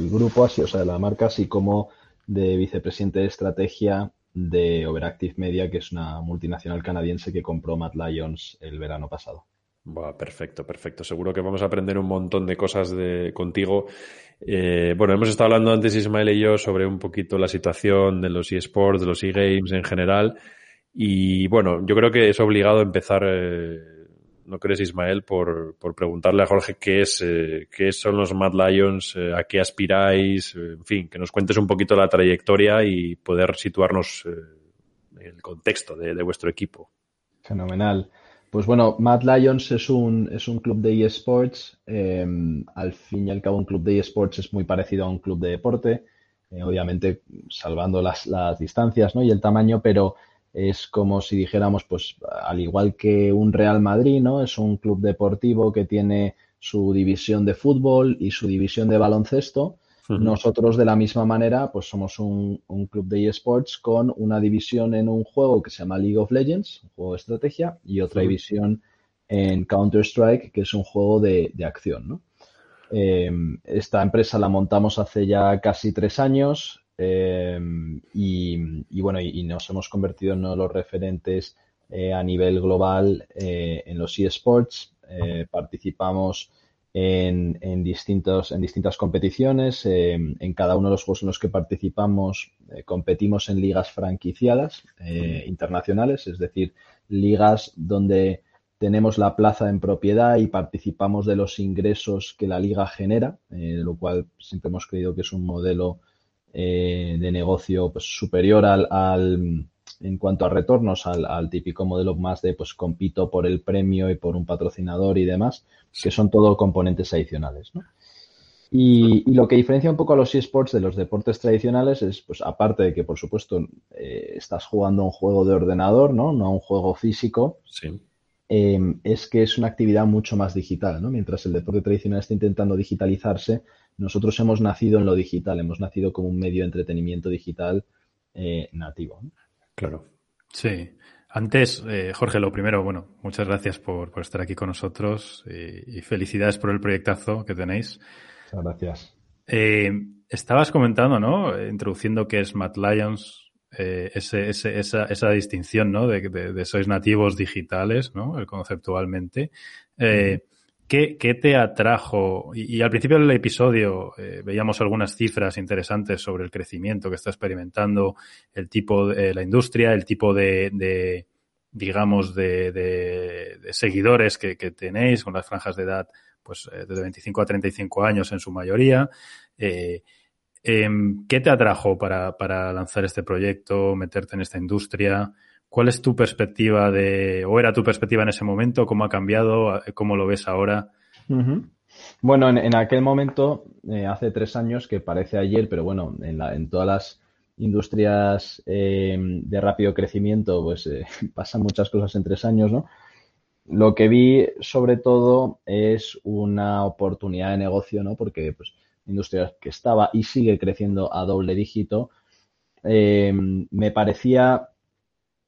Speaker 4: grupo, así, o sea, de la marca, así como de vicepresidente de estrategia de Overactive Media, que es una multinacional canadiense que compró Mad Lions el verano pasado.
Speaker 3: perfecto, perfecto. Seguro que vamos a aprender un montón de cosas de, contigo. Eh, bueno, hemos estado hablando antes Ismael y yo sobre un poquito la situación de los eSports, de los eGames en general. Y bueno, yo creo que es obligado empezar eh, ¿no crees, Ismael, por, por preguntarle a Jorge qué es, eh, qué son los Mad Lions, eh, a qué aspiráis, eh, en fin, que nos cuentes un poquito la trayectoria y poder situarnos en el contexto de, vuestro equipo.
Speaker 4: Fenomenal. Pues bueno, Mad Lions es un, es un club de eSports. Em, al fin y al cabo, un club de eSports es muy parecido a un club de deporte. obviamente, salvando las, las distancias ¿no? y el tamaño, pero es como si dijéramos, pues al igual que un Real Madrid, ¿no? Es un club deportivo que tiene su división de fútbol y su división de baloncesto. Nosotros de la misma manera, pues somos un, club de eSports con una división en un juego que se llama League of Legends, un juego de estrategia, y otra división en Counter-Strike, que es un juego de, acción. ¿no? Eh, esta empresa la montamos hace ya casi tres años eh, y, bueno, y, nos hemos convertido en uno de los referentes a nivel global en los eSports. participamos en, distintos, en distintas competiciones. en cada uno de los juegos en los que participamos competimos en ligas franquiciadas internacionales, es decir, ligas donde tenemos la plaza en propiedad y participamos de los ingresos que la liga genera, eh, lo cual siempre hemos creído que es un modelo eh, de negocio pues, superior al, en cuanto a retornos al, típico modelo más de pues compito por el premio y por un patrocinador y demás, que son todo componentes adicionales. Y, lo que diferencia un poco a los eSports de los deportes tradicionales es, pues aparte de que, por supuesto, eh, estás jugando un juego de ordenador, ¿no? No un juego físico.
Speaker 3: Sí.
Speaker 4: Em, es que es una actividad mucho más digital, ¿no? Mientras el deporte tradicional está intentando digitalizarse, nosotros hemos nacido en lo digital, hemos nacido como un medio de entretenimiento digital eh, nativo.
Speaker 3: Claro.
Speaker 2: Sí. Antes, eh, Jorge, lo primero, bueno, muchas gracias por, estar aquí con nosotros y, felicidades por el proyectazo que tenéis.
Speaker 4: Muchas gracias.
Speaker 2: Eh, estabas comentando, ¿no? Introduciendo que es Matt Lions, eh, ese, esa, esa, distinción, ¿no? De, de, sois nativos digitales, ¿no? Conceptualmente. Eh, ¿qué, ¿qué, te atrajo? Y, al principio del episodio eh, veíamos algunas cifras interesantes sobre el crecimiento que está experimentando el tipo de la industria, el tipo de, digamos, de, seguidores que, tenéis con las franjas de edad, pues de 25 a 35 años en su mayoría. Eh, Em, ¿Qué te atrajo para, lanzar este proyecto, meterte en esta industria? ¿Cuál es tu perspectiva de, o era tu perspectiva en ese momento? ¿Cómo ha cambiado? ¿Cómo lo ves ahora?
Speaker 4: Bueno, en, aquel momento, eh, hace tres años, que parece ayer, pero bueno, en, todas las industrias em, de rápido crecimiento, pues eh, pasan muchas cosas en tres años, ¿no? Lo que vi, sobre todo, es una oportunidad de negocio, ¿no? Porque, pues, industria que estaba y sigue creciendo a doble dígito, eh, me parecía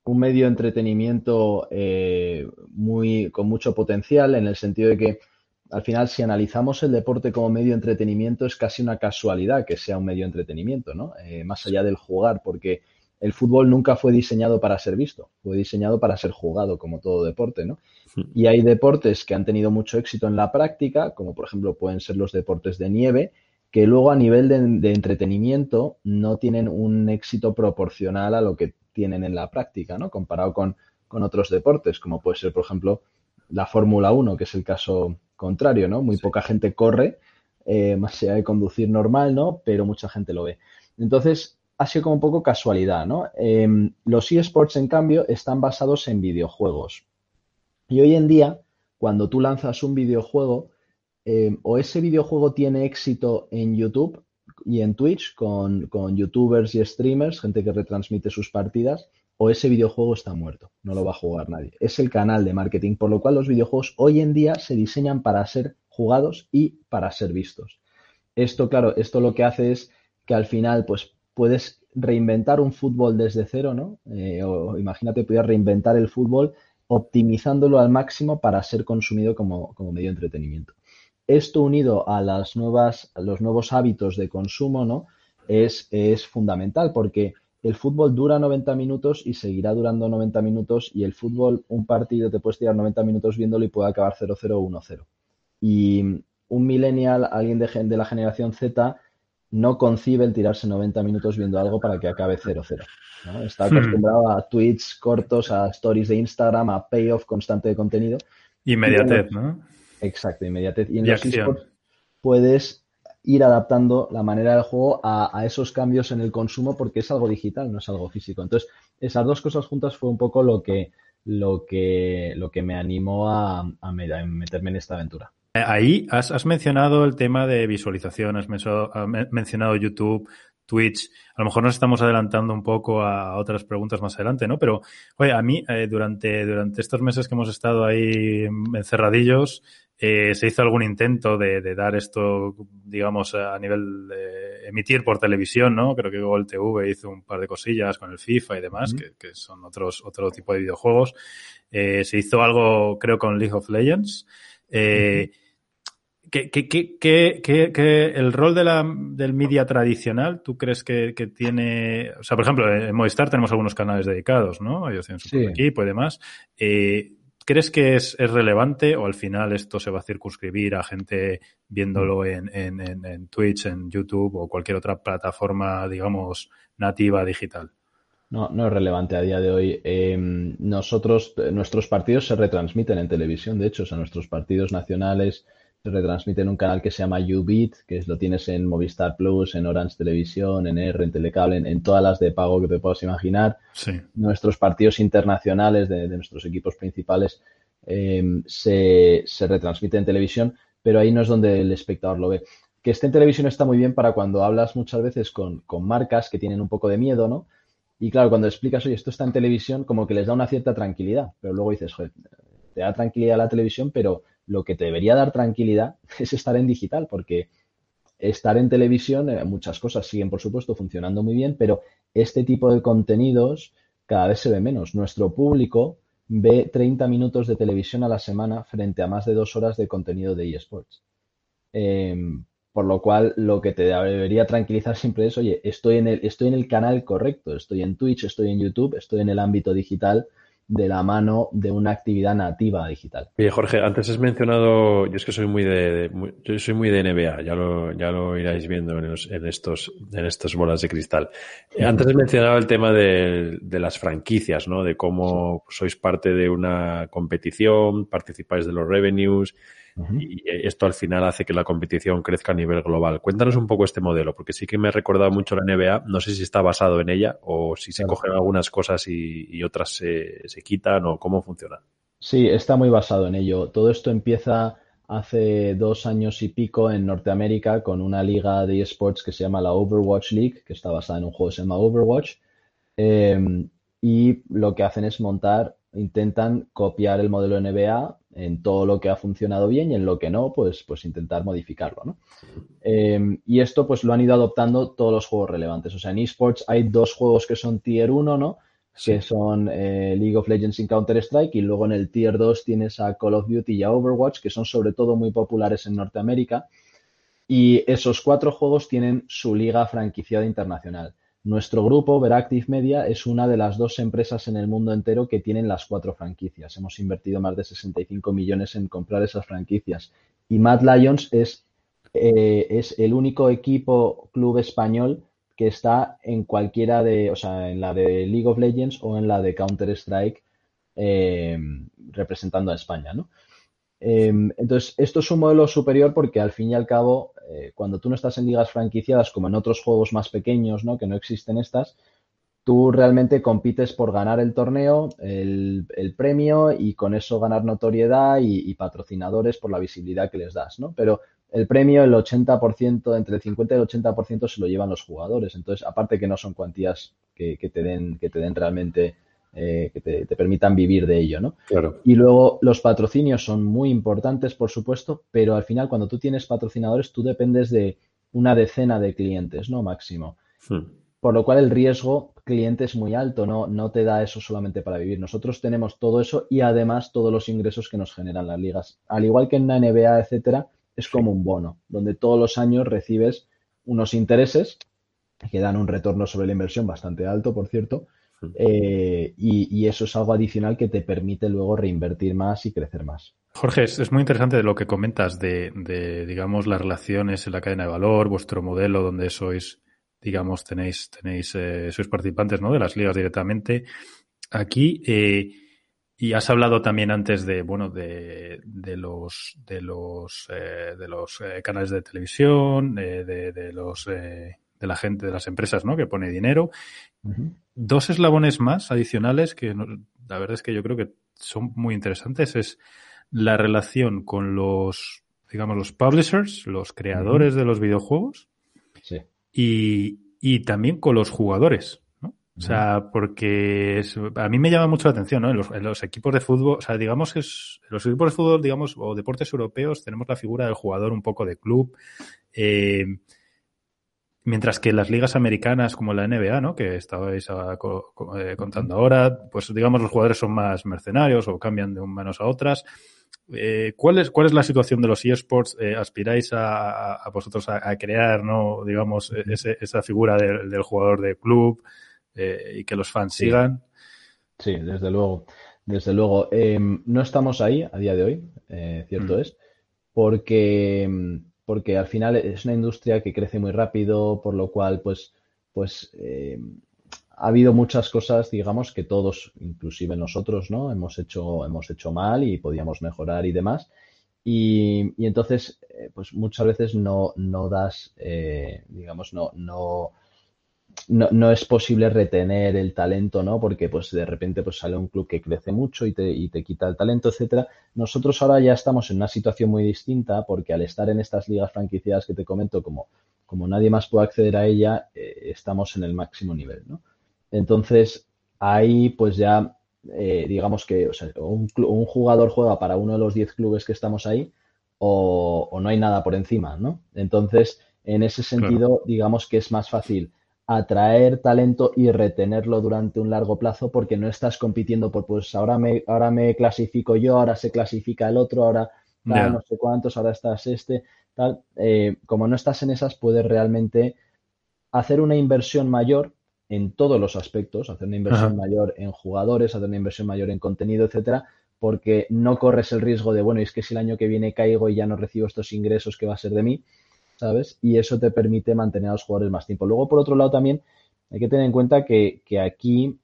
Speaker 4: un medio de entretenimiento eh, muy, con mucho potencial en el sentido de que al final si analizamos el deporte como medio de entretenimiento es casi una casualidad que sea un medio de entretenimiento, ¿no? Eh, más allá del jugar, porque el fútbol nunca fue diseñado para ser visto, fue diseñado para ser jugado, como todo deporte, ¿no? Y hay deportes que han tenido mucho éxito en la práctica, como por ejemplo pueden ser los deportes de nieve, que luego a nivel de, entretenimiento no tienen un éxito proporcional a lo que tienen en la práctica, ¿no? Comparado con, otros deportes, como puede ser, por ejemplo, la Fórmula 1, que es el caso contrario, ¿no? Muy poca gente corre, eh, más allá de conducir normal, ¿no? Pero mucha gente lo ve. Entonces, ha sido como un poco casualidad, ¿no? Em, los eSports, en cambio, están basados en videojuegos. Y hoy en día, cuando tú lanzas un videojuego, Em, o ese videojuego tiene éxito en YouTube y en Twitch con, youtubers y streamers, gente que retransmite sus partidas, o ese videojuego está muerto, no lo va a jugar nadie. Es el canal de marketing, por lo cual los videojuegos hoy en día se diseñan para ser jugados y para ser vistos. Esto, claro, esto lo que hace es que al final, pues puedes reinventar un fútbol desde cero, ¿no? Eh, o imagínate, puedes reinventar el fútbol optimizándolo al máximo para ser consumido como, como medio de entretenimiento. Esto unido a las nuevas, los nuevos hábitos de consumo, ¿no? Es, es fundamental porque el fútbol dura 90 minutos y seguirá durando 90 minutos y el fútbol, un partido te puedes tirar 90 minutos viéndolo y puede acabar 0-0 o 1-0. Y un millennial, alguien de, de, la generación Z, no concibe el tirarse 90 minutos viendo algo para que acabe 0-0. Está hmm. acostumbrado a tweets cortos, a stories de Instagram, a payoff constante de contenido.
Speaker 2: Inmediatez, ¿no?
Speaker 4: Exacto, inmediatez. Y en los esports puedes ir adaptando la manera del juego a, esos cambios en el consumo porque es algo digital, no es algo físico. Entonces, esas dos cosas juntas fue un poco lo que, lo que, lo que me animó a, meterme en esta aventura.
Speaker 2: Eh, ahí has, mencionado el tema de visualización, has mencionado YouTube, Twitch. A lo mejor nos estamos adelantando un poco a otras preguntas más adelante, ¿no? Pero, oye, a mí, eh, durante, durante estos meses que hemos estado ahí encerradillos, eh, se hizo algún intento de, dar esto, digamos, a nivel de emitir por televisión, ¿no? Creo que Gol TV hizo un par de cosillas con el FIFA y demás, que, son otros, otro tipo de videojuegos. Eh, se hizo algo, creo, con League of Legends. Eh, ¿qué, qué, el rol de la, del media tradicional, ¿tú crees que, tiene, o sea, por ejemplo, en Movistar tenemos algunos canales dedicados, ¿no? Ellos tienen su equipo y demás. Eh, ¿Crees que es, relevante o al final esto se va a circunscribir a gente viéndolo en, en, en, Twitch, en YouTube o cualquier otra plataforma, digamos, nativa digital?
Speaker 4: No, no es relevante a día de hoy. Em, nosotros, nuestros partidos se retransmiten en televisión, de hecho, o sea, nuestros partidos nacionales se retransmiten en un canal que se llama YouBeat, que lo tienes en Movistar Plus, en Orange Televisión, en R, en Telecable, en, todas las de pago que te puedas imaginar. Nuestros partidos internacionales de, nuestros equipos principales em, se, se retransmiten en televisión, pero ahí no es donde el espectador lo ve. Que esté en televisión está muy bien para cuando hablas muchas veces con, con marcas que tienen un poco de miedo, ¿no? Y claro, cuando explicas, oye, esto está en televisión, como que les da una cierta tranquilidad, pero luego dices, joder, te da tranquilidad la televisión, pero lo que te debería dar tranquilidad es estar en digital, porque estar en televisión, eh, muchas cosas siguen, por supuesto, funcionando muy bien, pero este tipo de contenidos cada vez se ve menos. Nuestro público ve 30 minutos de televisión a la semana frente a más de dos horas de contenido de eSports. Em, por lo cual, lo que te debería tranquilizar siempre es, oye, estoy en, el, estoy en el canal correcto, estoy en Twitch, estoy en YouTube, estoy en el ámbito digital de la mano de una actividad nativa digital.
Speaker 3: Oye, Jorge, antes has mencionado, yo es que soy muy de, yo soy muy de NBA, ya lo, ya lo iráis viendo en, estos, en estas bolas de cristal. Eh, antes has mencionado el tema de, de, las franquicias, ¿no? De cómo sois parte de una competición, participáis de los revenues, y esto al final hace que la competición crezca a nivel global. Cuéntanos un poco este modelo, porque sí que me ha recordado mucho la NBA. No sé si está basado en ella o si se cogen algunas cosas y, otras se, se, quitan o cómo funciona.
Speaker 4: Sí, está muy basado en ello. Todo esto empieza hace dos años y pico en Norteamérica con una liga de esports que se llama la Overwatch League, que está basada en un juego que se llama Overwatch. Em, y lo que hacen es montar, intentan copiar el modelo NBA en todo lo que ha funcionado bien y en lo que no, pues, pues intentar modificarlo, ¿no? Em, y esto pues lo han ido adoptando todos los juegos relevantes. O sea, en esports hay dos juegos que son tier 1, ¿no? Que son eh, League of Legends y Counter-Strike y luego en el tier 2 tienes a Call of Duty y a Overwatch, que son sobre todo muy populares en Norteamérica. Y esos cuatro juegos tienen su liga franquiciada internacional. Nuestro grupo, Veractive Media, es una de las dos empresas en el mundo entero que tienen las cuatro franquicias. Hemos invertido más de 65 millones en comprar esas franquicias. Y Mad Lions es, eh, es el único equipo club español que está en cualquiera de, o sea, en la de League of Legends o en la de Counter-Strike eh, representando a España, ¿no? Em, entonces, esto es un modelo superior porque al fin y al cabo, eh, cuando tú no estás en ligas franquiciadas como en otros juegos más pequeños, ¿no? que no existen estas, tú realmente compites por ganar el torneo, el, premio y con eso ganar notoriedad y, patrocinadores por la visibilidad que les das, ¿no? Pero el premio, el 80%, entre el 50 y el 80% se lo llevan los jugadores. Entonces, aparte que no son cuantías que, que te, den, que te den realmente eh, que te, permitan vivir de ello, ¿no?
Speaker 3: Claro.
Speaker 4: Y luego los patrocinios son muy importantes, por supuesto, pero al final cuando tú tienes patrocinadores, tú dependes de una decena de clientes, ¿no? Máximo. Hmm. Por lo cual el riesgo cliente es muy alto, no, no te da eso solamente para vivir. Nosotros tenemos todo eso y además todos los ingresos que nos generan las ligas. Al igual que en la NBA, etcétera, es como un bono, donde todos los años recibes unos intereses que dan un retorno sobre la inversión bastante alto, por cierto, eh, y, eso es algo adicional que te permite luego reinvertir más y crecer más.
Speaker 2: Jorge, es, muy interesante lo que comentas de, digamos, las relaciones en la cadena de valor, vuestro modelo donde sois, digamos, tenéis, tenéis, eh, sois participantes, ¿no? De las ligas directamente. Aquí, eh, y has hablado también antes de, bueno, de, de los, de los, de los canales de televisión, de, los, de la gente, de las empresas, ¿no? Que pone dinero dos eslabones más adicionales que la verdad es que yo creo que son muy interesantes es la relación con los, digamos, los publishers, los creadores de los videojuegos y, y, también con los jugadores. ¿no? O sea, porque a mí me llama mucho la atención, ¿no? En los, equipos de fútbol, o sea, digamos que es, en los equipos de fútbol, digamos, o deportes europeos, tenemos la figura del jugador un poco de club. Eh, mientras que las ligas americanas, como la NBA, ¿no? Que estabais eh, contando ahora, pues digamos los jugadores son más mercenarios o cambian de un manos a otras. Eh, ¿cuál, es, ¿Cuál es la situación de los eSports? Eh, ¿Aspiráis a, vosotros a, crear, no, digamos, e-, esa figura del, jugador de club y que los fans sigan?
Speaker 4: Sí, desde luego. Desde luego. Em, no estamos ahí a día de hoy, cierto mm. es, porque, porque al final es una industria que crece muy rápido, por lo cual, pues, pues em, ha habido muchas cosas, digamos, que todos, inclusive nosotros, ¿no? Hemos hecho, hemos hecho mal y podíamos mejorar y demás. Y, entonces, eh, pues muchas veces no, no das, eh, digamos, no, no, no, es posible retener el talento, ¿no? Porque pues de repente pues sale un club que crece mucho y te, y te quita el talento, etcétera. Nosotros ahora ya estamos en una situación muy distinta porque al estar en estas ligas franquiciadas que te comento, como, como nadie más puede acceder a ella, eh, estamos en el máximo nivel, ¿no? Entonces, ahí pues ya, eh, digamos que un, jugador juega para uno de los 10 clubes que estamos ahí o, no hay nada por encima, ¿no? Entonces, en ese sentido, digamos que es más fácil atraer talento y retenerlo durante un largo plazo porque no estás compitiendo por, pues ahora me, ahora me clasifico yo, ahora se clasifica el otro, ahora no sé cuántos, ahora estás este, tal. Eh, como no estás en esas, puedes realmente hacer una inversión mayor en todos los aspectos, hacer una inversión mayor en jugadores, hacer una inversión mayor en contenido, etcétera, porque no corres el riesgo de, bueno, es que si el año que viene caigo y ya no recibo estos ingresos, ¿qué va a ser de mí? ¿Sabes? Y eso te permite mantener a los jugadores más tiempo. Luego, por otro lado, también hay que tener en cuenta que, aquí,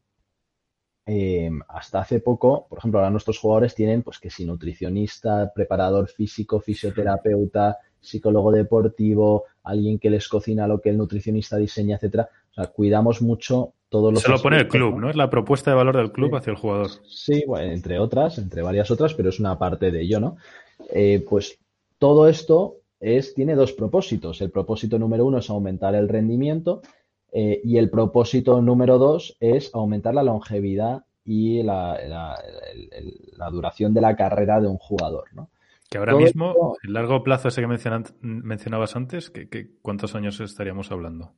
Speaker 4: eh, hasta hace poco, por ejemplo, ahora nuestros jugadores tienen, pues que si nutricionista, preparador físico, fisioterapeuta, psicólogo deportivo, alguien que les cocina lo que el nutricionista diseña, etcétera. O sea, cuidamos mucho todos los.
Speaker 2: Se lo pone el club, ¿no? Es la propuesta de valor del club hacia el jugador.
Speaker 4: Sí, bueno, entre otras, entre varias otras, pero es una parte de ello, ¿no? Eh, pues todo esto es, tiene dos propósitos. El propósito número uno es aumentar el rendimiento eh, y el propósito número dos es aumentar la longevidad y la, la duración de la carrera de un jugador, ¿no?
Speaker 2: Que ahora mismo, el largo plazo ese que mencionabas antes, ¿cuántos años estaríamos hablando?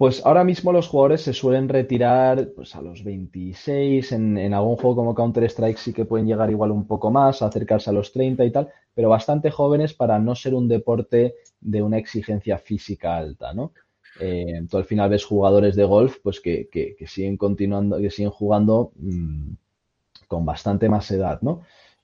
Speaker 4: Pues ahora mismo los jugadores se suelen retirar pues, a los 26, en, algún juego como Counter-Strike sí que pueden llegar igual un poco más, acercarse a los 30 y tal, pero bastante jóvenes para no ser un deporte de una exigencia física alta, ¿no? Eh, al final ves jugadores de golf pues que, siguen continuando, que siguen jugando mm, con bastante más edad, ¿no?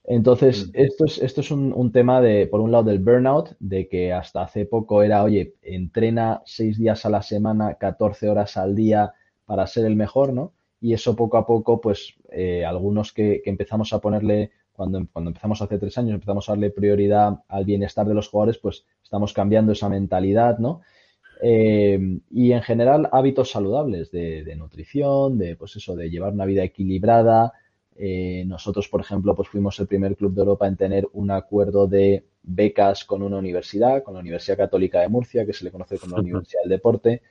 Speaker 4: Entonces, mm. esto es, esto es un, tema de, por un lado, del burnout, de que hasta hace poco era, oye, entrena seis días a la semana, 14 horas al día para ser el mejor, ¿no? Y eso poco a poco, pues, eh, algunos que, empezamos a ponerle, cuando, cuando empezamos hace tres años, empezamos a darle prioridad al bienestar de los jugadores, pues estamos cambiando esa mentalidad, ¿no? Eh, y en general hábitos saludables de, de, nutrición, de pues eso, de llevar una vida equilibrada, eh, nosotros, por ejemplo, pues fuimos el primer club de Europa en tener un acuerdo de becas con una universidad, con la Universidad Católica de Murcia, que se le conoce como la Universidad del Deporte,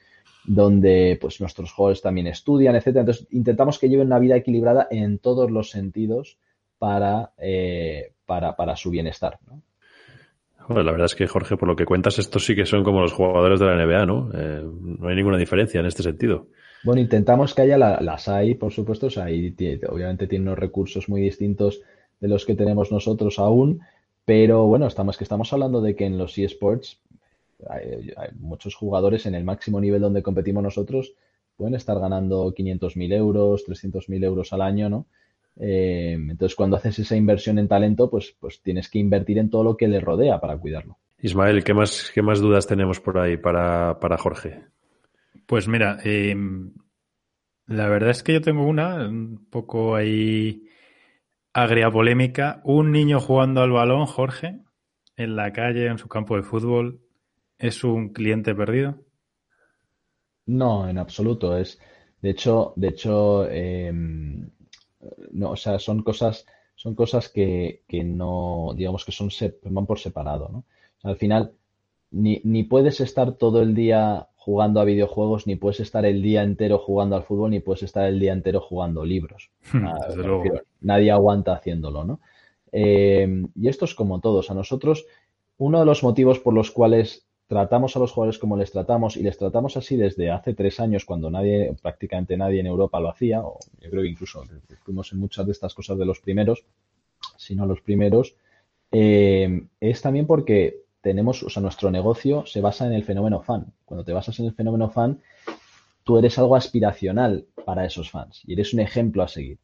Speaker 4: donde pues nuestros jóvenes también estudian, etcétera. Entonces, intentamos que lleven una vida equilibrada en todos los sentidos para, eh, para, su bienestar.
Speaker 3: la verdad es que, Jorge, por lo que cuentas, estos sí que son como los jugadores de la NBA, ¿no? Eh, no hay ninguna diferencia en este sentido.
Speaker 4: Bueno, intentamos que haya las hay, por supuesto, o sea, obviamente tiene unos recursos muy distintos de los que tenemos nosotros aún, pero bueno, estamos que estamos hablando de que en los eSports hay, hay muchos jugadores en el máximo nivel donde competimos nosotros pueden estar ganando 500.000 euros, 300.000 euros al año, ¿no? Eh, entonces, cuando haces esa inversión en talento, pues, pues tienes que invertir en todo lo que le rodea para cuidarlo.
Speaker 3: Ismael, ¿qué más, qué más dudas tenemos por ahí para, para Jorge?
Speaker 2: Pues mira, em, la verdad es que yo tengo una, un poco ahí agria polémica. Un niño jugando al balón, Jorge, en la calle, en su campo de fútbol, ¿es un cliente perdido?
Speaker 4: No, en absoluto. Es, de hecho, de hecho, em, no, o sea, son cosas, son cosas que, que no, digamos que son van por separado, ¿no? al final, ni, ni puedes estar todo el día jugando a videojuegos, ni puedes estar el día entero jugando al fútbol, ni puedes estar el día entero jugando libros. Ah,
Speaker 2: desde luego.
Speaker 4: nadie aguanta haciéndolo, ¿no? Eh, y esto es como todos. A nosotros, uno de los motivos por los cuales tratamos a los jugadores como les tratamos, y les tratamos así desde hace tres años, cuando nadie, prácticamente nadie en Europa lo hacía, o yo creo que incluso fuimos en muchas de estas cosas de los primeros, si no los primeros, eh, es también porque tenemos, o sea, nuestro negocio se basa en el fenómeno fan. Cuando te basas en el fenómeno fan, tú eres algo aspiracional para esos fans y eres un ejemplo a seguir.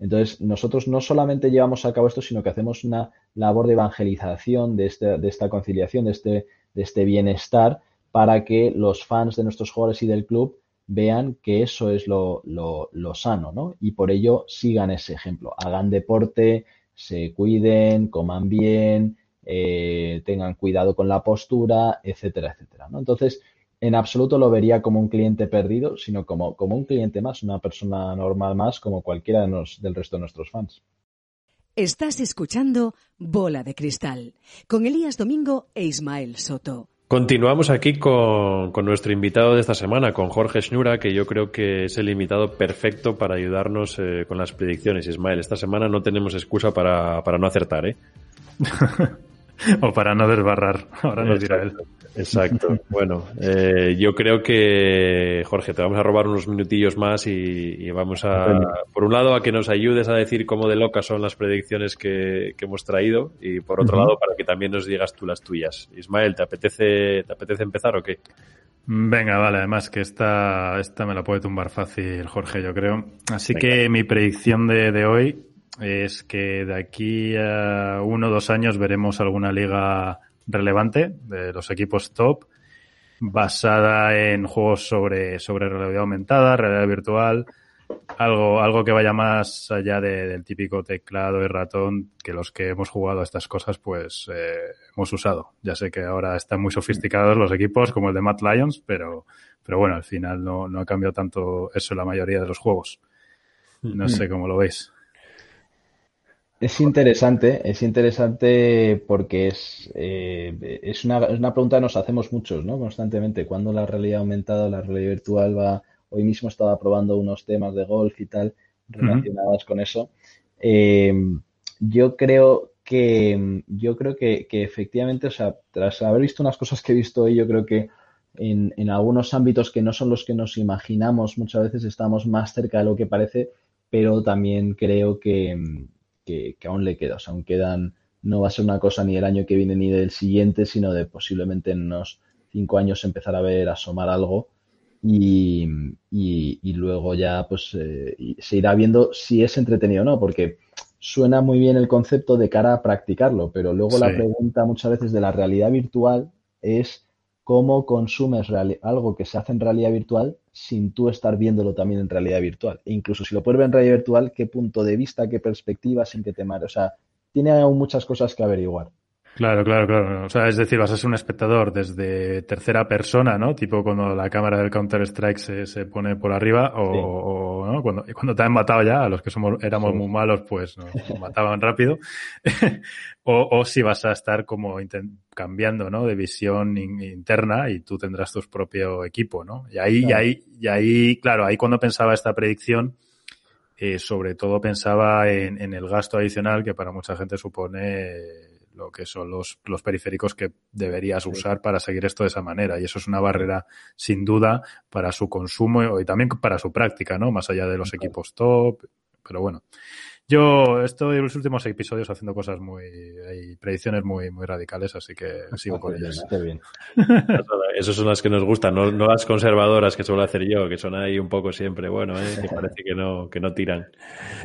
Speaker 4: Entonces, nosotros no solamente llevamos a cabo esto, sino que hacemos una labor de evangelización de, este, esta conciliación, de este, de este bienestar, para que los fans de nuestros jugadores y del club vean que eso es lo, lo, lo sano, ¿no? Y por ello sigan ese ejemplo, hagan deporte, se cuiden, coman bien, eh, tengan cuidado con la postura, etcétera, etcétera, ¿no? Entonces, en absoluto lo vería como un cliente perdido, sino como, como un cliente más, una persona normal más, como cualquiera de nos, del resto de nuestros fans.
Speaker 1: Estás escuchando Bola de Cristal con Elías Domingo e Ismael Soto.
Speaker 3: Continuamos aquí con, con nuestro invitado de esta semana, con Jorge Schnura, que yo creo que es el invitado perfecto para ayudarnos eh, con las predicciones. Ismael, esta semana no tenemos excusa para, para no acertar, ¿eh?
Speaker 2: o para no desbarrar. Ahora nos dirá él.
Speaker 3: Exacto. Bueno, eh, yo creo que, Jorge, te vamos a robar unos minutillos más y, y, vamos a, por un lado, a que nos ayudes a decir cómo de locas son las predicciones que, que hemos traído y por otro uh -huh. lado, para que también nos digas tú las tuyas. Ismael, ¿te apetece, te apetece empezar o qué?
Speaker 2: Venga, vale, además que esta, esta me la puede tumbar fácil Jorge, yo creo. Así Venga. que mi predicción de, de hoy es que de aquí a uno o dos años veremos alguna liga relevante de los equipos top basada en juegos sobre, sobre realidad aumentada, realidad virtual, algo, algo que vaya más allá de, del típico teclado y ratón que los que hemos jugado a estas cosas pues eh, hemos usado. Ya sé que ahora están muy sofisticados los equipos como el de Matt Lions, pero, pero bueno, al final no, no ha cambiado tanto eso en la mayoría de los juegos. No sé cómo lo veis.
Speaker 4: Es interesante, es interesante porque es, eh, es, una, una pregunta que nos hacemos muchos, ¿no? Constantemente. ¿Cuándo la realidad aumentada, la realidad virtual va? Hoy mismo estaba probando unos temas de golf y tal relacionados con eso. Eh, yo creo que, yo creo que, que, efectivamente, o sea, tras haber visto unas cosas que he visto hoy, yo creo que en, en algunos ámbitos que no son los que nos imaginamos, muchas veces estamos más cerca de lo que parece, pero también creo que que, que, aún le queda. O sea, aún quedan, no va a ser una cosa ni el año que viene ni del siguiente, sino de posiblemente en unos cinco años empezar a ver asomar algo y, y, y luego ya pues eh, se irá viendo si es entretenido o no, porque suena muy bien el concepto de cara a practicarlo, pero luego sí. la pregunta muchas veces de la realidad virtual es cómo consumes algo que se hace en realidad virtual sin tú estar viéndolo también en realidad virtual. E incluso si lo puedes ver en realidad virtual, qué punto de vista, qué perspectiva, sin que te. O sea, tiene aún muchas cosas que averiguar.
Speaker 2: Claro, claro, claro. O sea, es decir, vas a ser un espectador desde tercera persona, ¿no? Tipo cuando la cámara del Counter-Strike se, se, pone por arriba o, sí. o ¿no? cuando, cuando te han matado ya, a los que somos, éramos sí. muy malos, pues nos, mataban rápido. o, o, si vas a estar como cambiando, ¿no? De visión in interna y tú tendrás tu propio equipo, ¿no? Y ahí, claro. y ahí, y ahí, claro, ahí cuando pensaba esta predicción, eh, sobre todo pensaba en, en el gasto adicional que para mucha gente supone lo que son los, los periféricos que deberías usar para seguir esto de esa manera. Y eso es una barrera, sin duda, para su consumo y también para su práctica, ¿no? Más allá de los equipos top. Pero bueno, yo estoy en los últimos episodios haciendo cosas muy, hay predicciones muy, muy radicales, así que sigo con ellas.
Speaker 4: Bien.
Speaker 3: Esas son las que nos gustan, no, no, las conservadoras que suelo hacer yo, que son ahí un poco siempre, bueno, ¿eh? que parece que no, que no tiran.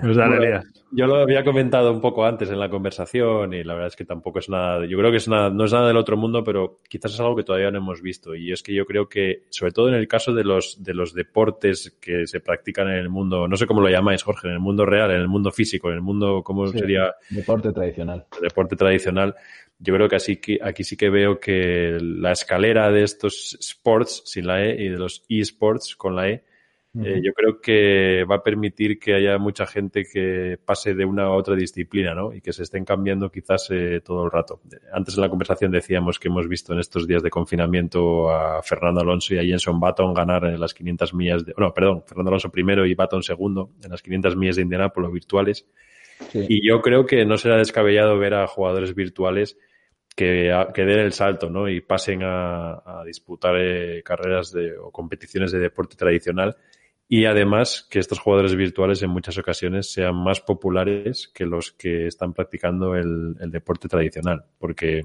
Speaker 2: Pues dale, bueno,
Speaker 3: yo lo había comentado un poco antes en la conversación y la verdad es que tampoco es nada, yo creo que es nada, no es nada del otro mundo, pero quizás es algo que todavía no hemos visto. Y es que yo creo que, sobre todo en el caso de los, de los deportes que se practican en el mundo, no sé cómo lo llamáis, Jorge, en el mundo real, en el mundo físico, en el mundo, ¿cómo
Speaker 4: sí,
Speaker 3: sería?
Speaker 4: Deporte tradicional.
Speaker 3: Deporte tradicional. Yo creo que así que aquí sí que veo que la escalera de estos sports sin la E y de los esports con la E eh, yo creo que va a permitir que haya mucha gente que pase de una a otra disciplina, ¿no? Y que se estén cambiando quizás eh, todo el rato. Antes en la conversación decíamos que hemos visto en estos días de confinamiento a Fernando Alonso y a Jenson Button ganar en las 500 millas de, no, perdón, Fernando Alonso primero y Button segundo en las 500 millas de Indianápolis virtuales. Y yo creo que no será descabellado ver a jugadores virtuales que, que den el salto, ¿no? Y pasen a, disputar eh, carreras de, o competiciones de deporte tradicional y además que estos jugadores virtuales en muchas ocasiones sean más populares que los que están practicando el, deporte tradicional. Porque,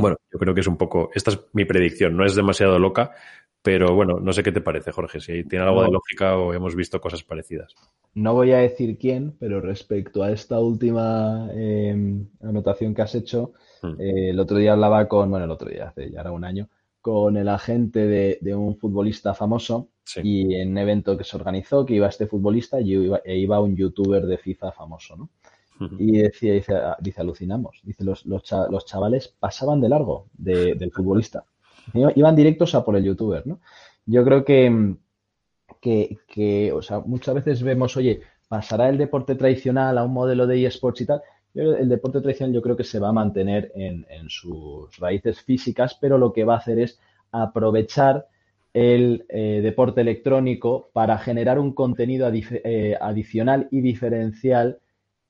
Speaker 3: bueno, yo creo que es un poco, esta es mi predicción, no es demasiado loca, pero bueno, no sé qué te parece, Jorge, si tiene algo de lógica o hemos visto cosas parecidas.
Speaker 4: No voy a decir quién, pero respecto a esta última em, anotación que has hecho, hmm. eh, el otro día hablaba con, bueno, el otro día, hace ya era un año, con el agente de un futbolista famoso y en un evento que se organizó, que iba este futbolista y iba, e iba un youtuber de FIFA famoso, ¿no? Y decía, dice, ah, dice, alucinamos. Dice, los, los, chavales pasaban de largo del futbolista. Iban directos a por el youtuber, ¿no? Yo creo que, que, que, o sea, muchas veces vemos, oye, pasará el deporte tradicional a un modelo de eSports y tal. El deporte tradicional yo creo que se va a mantener en, en sus raíces físicas, pero lo que va a hacer es aprovechar el eh, deporte electrónico para generar un contenido eh, adicional y diferencial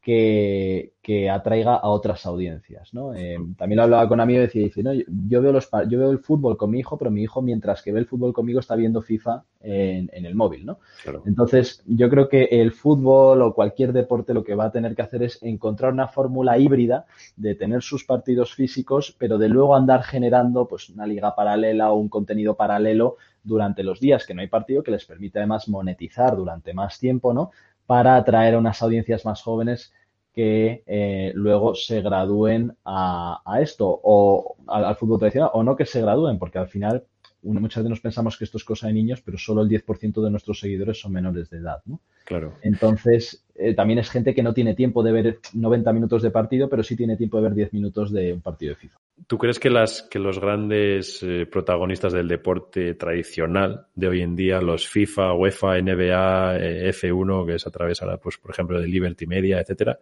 Speaker 4: que, atraiga a otras audiencias. ¿no? Eh, también lo hablaba con amigos y decía, dice, no, yo, veo los, yo veo el fútbol con mi hijo, pero mi hijo mientras que ve el fútbol conmigo está viendo FIFA en, el móvil. ¿no? Entonces, yo creo que el fútbol o cualquier deporte lo que va a tener que hacer es encontrar una fórmula híbrida de tener sus partidos físicos, pero de luego andar generando pues, una liga paralela o un contenido paralelo durante los días que no hay partido, que les permite además monetizar durante más tiempo, ¿no? Para atraer a unas audiencias más jóvenes que eh, luego se gradúen a, esto o al, fútbol tradicional o no que se gradúen, porque al final muchas veces nos pensamos que esto es cosa de niños, pero solo el 10% de nuestros seguidores son menores de edad. ¿no?
Speaker 3: Claro.
Speaker 4: Entonces, eh, también es gente que no tiene tiempo de ver 90 minutos de partido, pero sí tiene tiempo de ver 10 minutos de un partido de FIFA.
Speaker 3: ¿Tú crees que, las, que los grandes eh, protagonistas del deporte tradicional de hoy en día, los FIFA, UEFA, NBA, eh, F1, que es a través ahora, pues, por ejemplo, de Liberty Media, etcétera,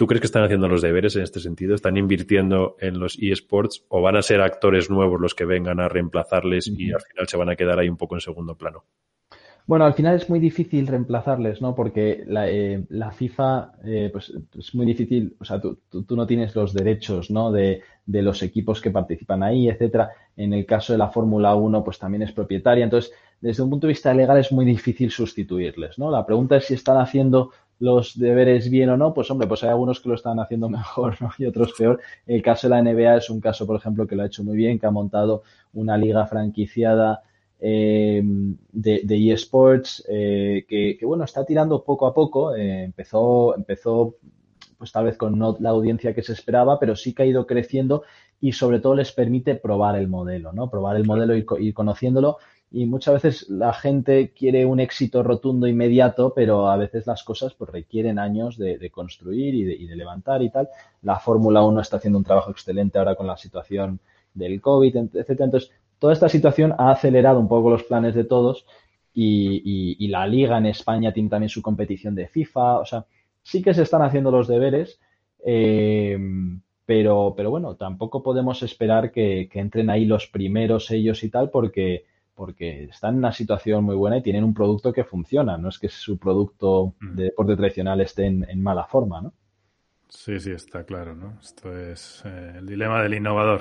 Speaker 3: ¿Tú crees que están haciendo los deberes en este sentido? ¿Están invirtiendo en los eSports o van a ser actores nuevos los que vengan a reemplazarles y al final se van a quedar ahí un poco en segundo plano?
Speaker 4: Bueno, al final es muy difícil reemplazarles, ¿no? Porque la, eh, FIFA, eh, pues es muy difícil, o sea, tú, no tienes los derechos, ¿no? De, de, los equipos que participan ahí, etcétera. En el caso de la Fórmula 1, pues también es propietaria. Entonces, desde un punto de vista legal es muy difícil sustituirles, ¿no? La pregunta es si están haciendo los deberes bien o no, pues hombre, pues hay algunos que lo están haciendo mejor y otros peor. El caso de la NBA es un caso, por ejemplo, que lo ha hecho muy bien, que ha montado una liga franquiciada eh, de, de, eSports eh, que, bueno, está tirando poco a poco. Eh, empezó, empezó pues tal vez con no la audiencia que se esperaba, pero sí que ha ido creciendo y sobre todo les permite probar el modelo, ¿no? Probar el modelo y ir conociéndolo y muchas veces la gente quiere un éxito rotundo inmediato, pero a veces las cosas pues, requieren años de, construir y de, levantar y tal. La Fórmula 1 está haciendo un trabajo excelente ahora con la situación del COVID, etcétera. Entonces, toda esta situación ha acelerado un poco los planes de todos y, la liga en España tiene también su competición de FIFA. O sea, sí que se están haciendo los deberes, eh, pero, pero bueno, tampoco podemos esperar que entren ahí los primeros ellos y tal, porque porque están en una situación muy buena y tienen un producto que funciona. No es que su producto de deporte tradicional esté en, mala forma, ¿no?
Speaker 2: Sí, sí, está claro, ¿no? Esto es eh, el dilema del innovador.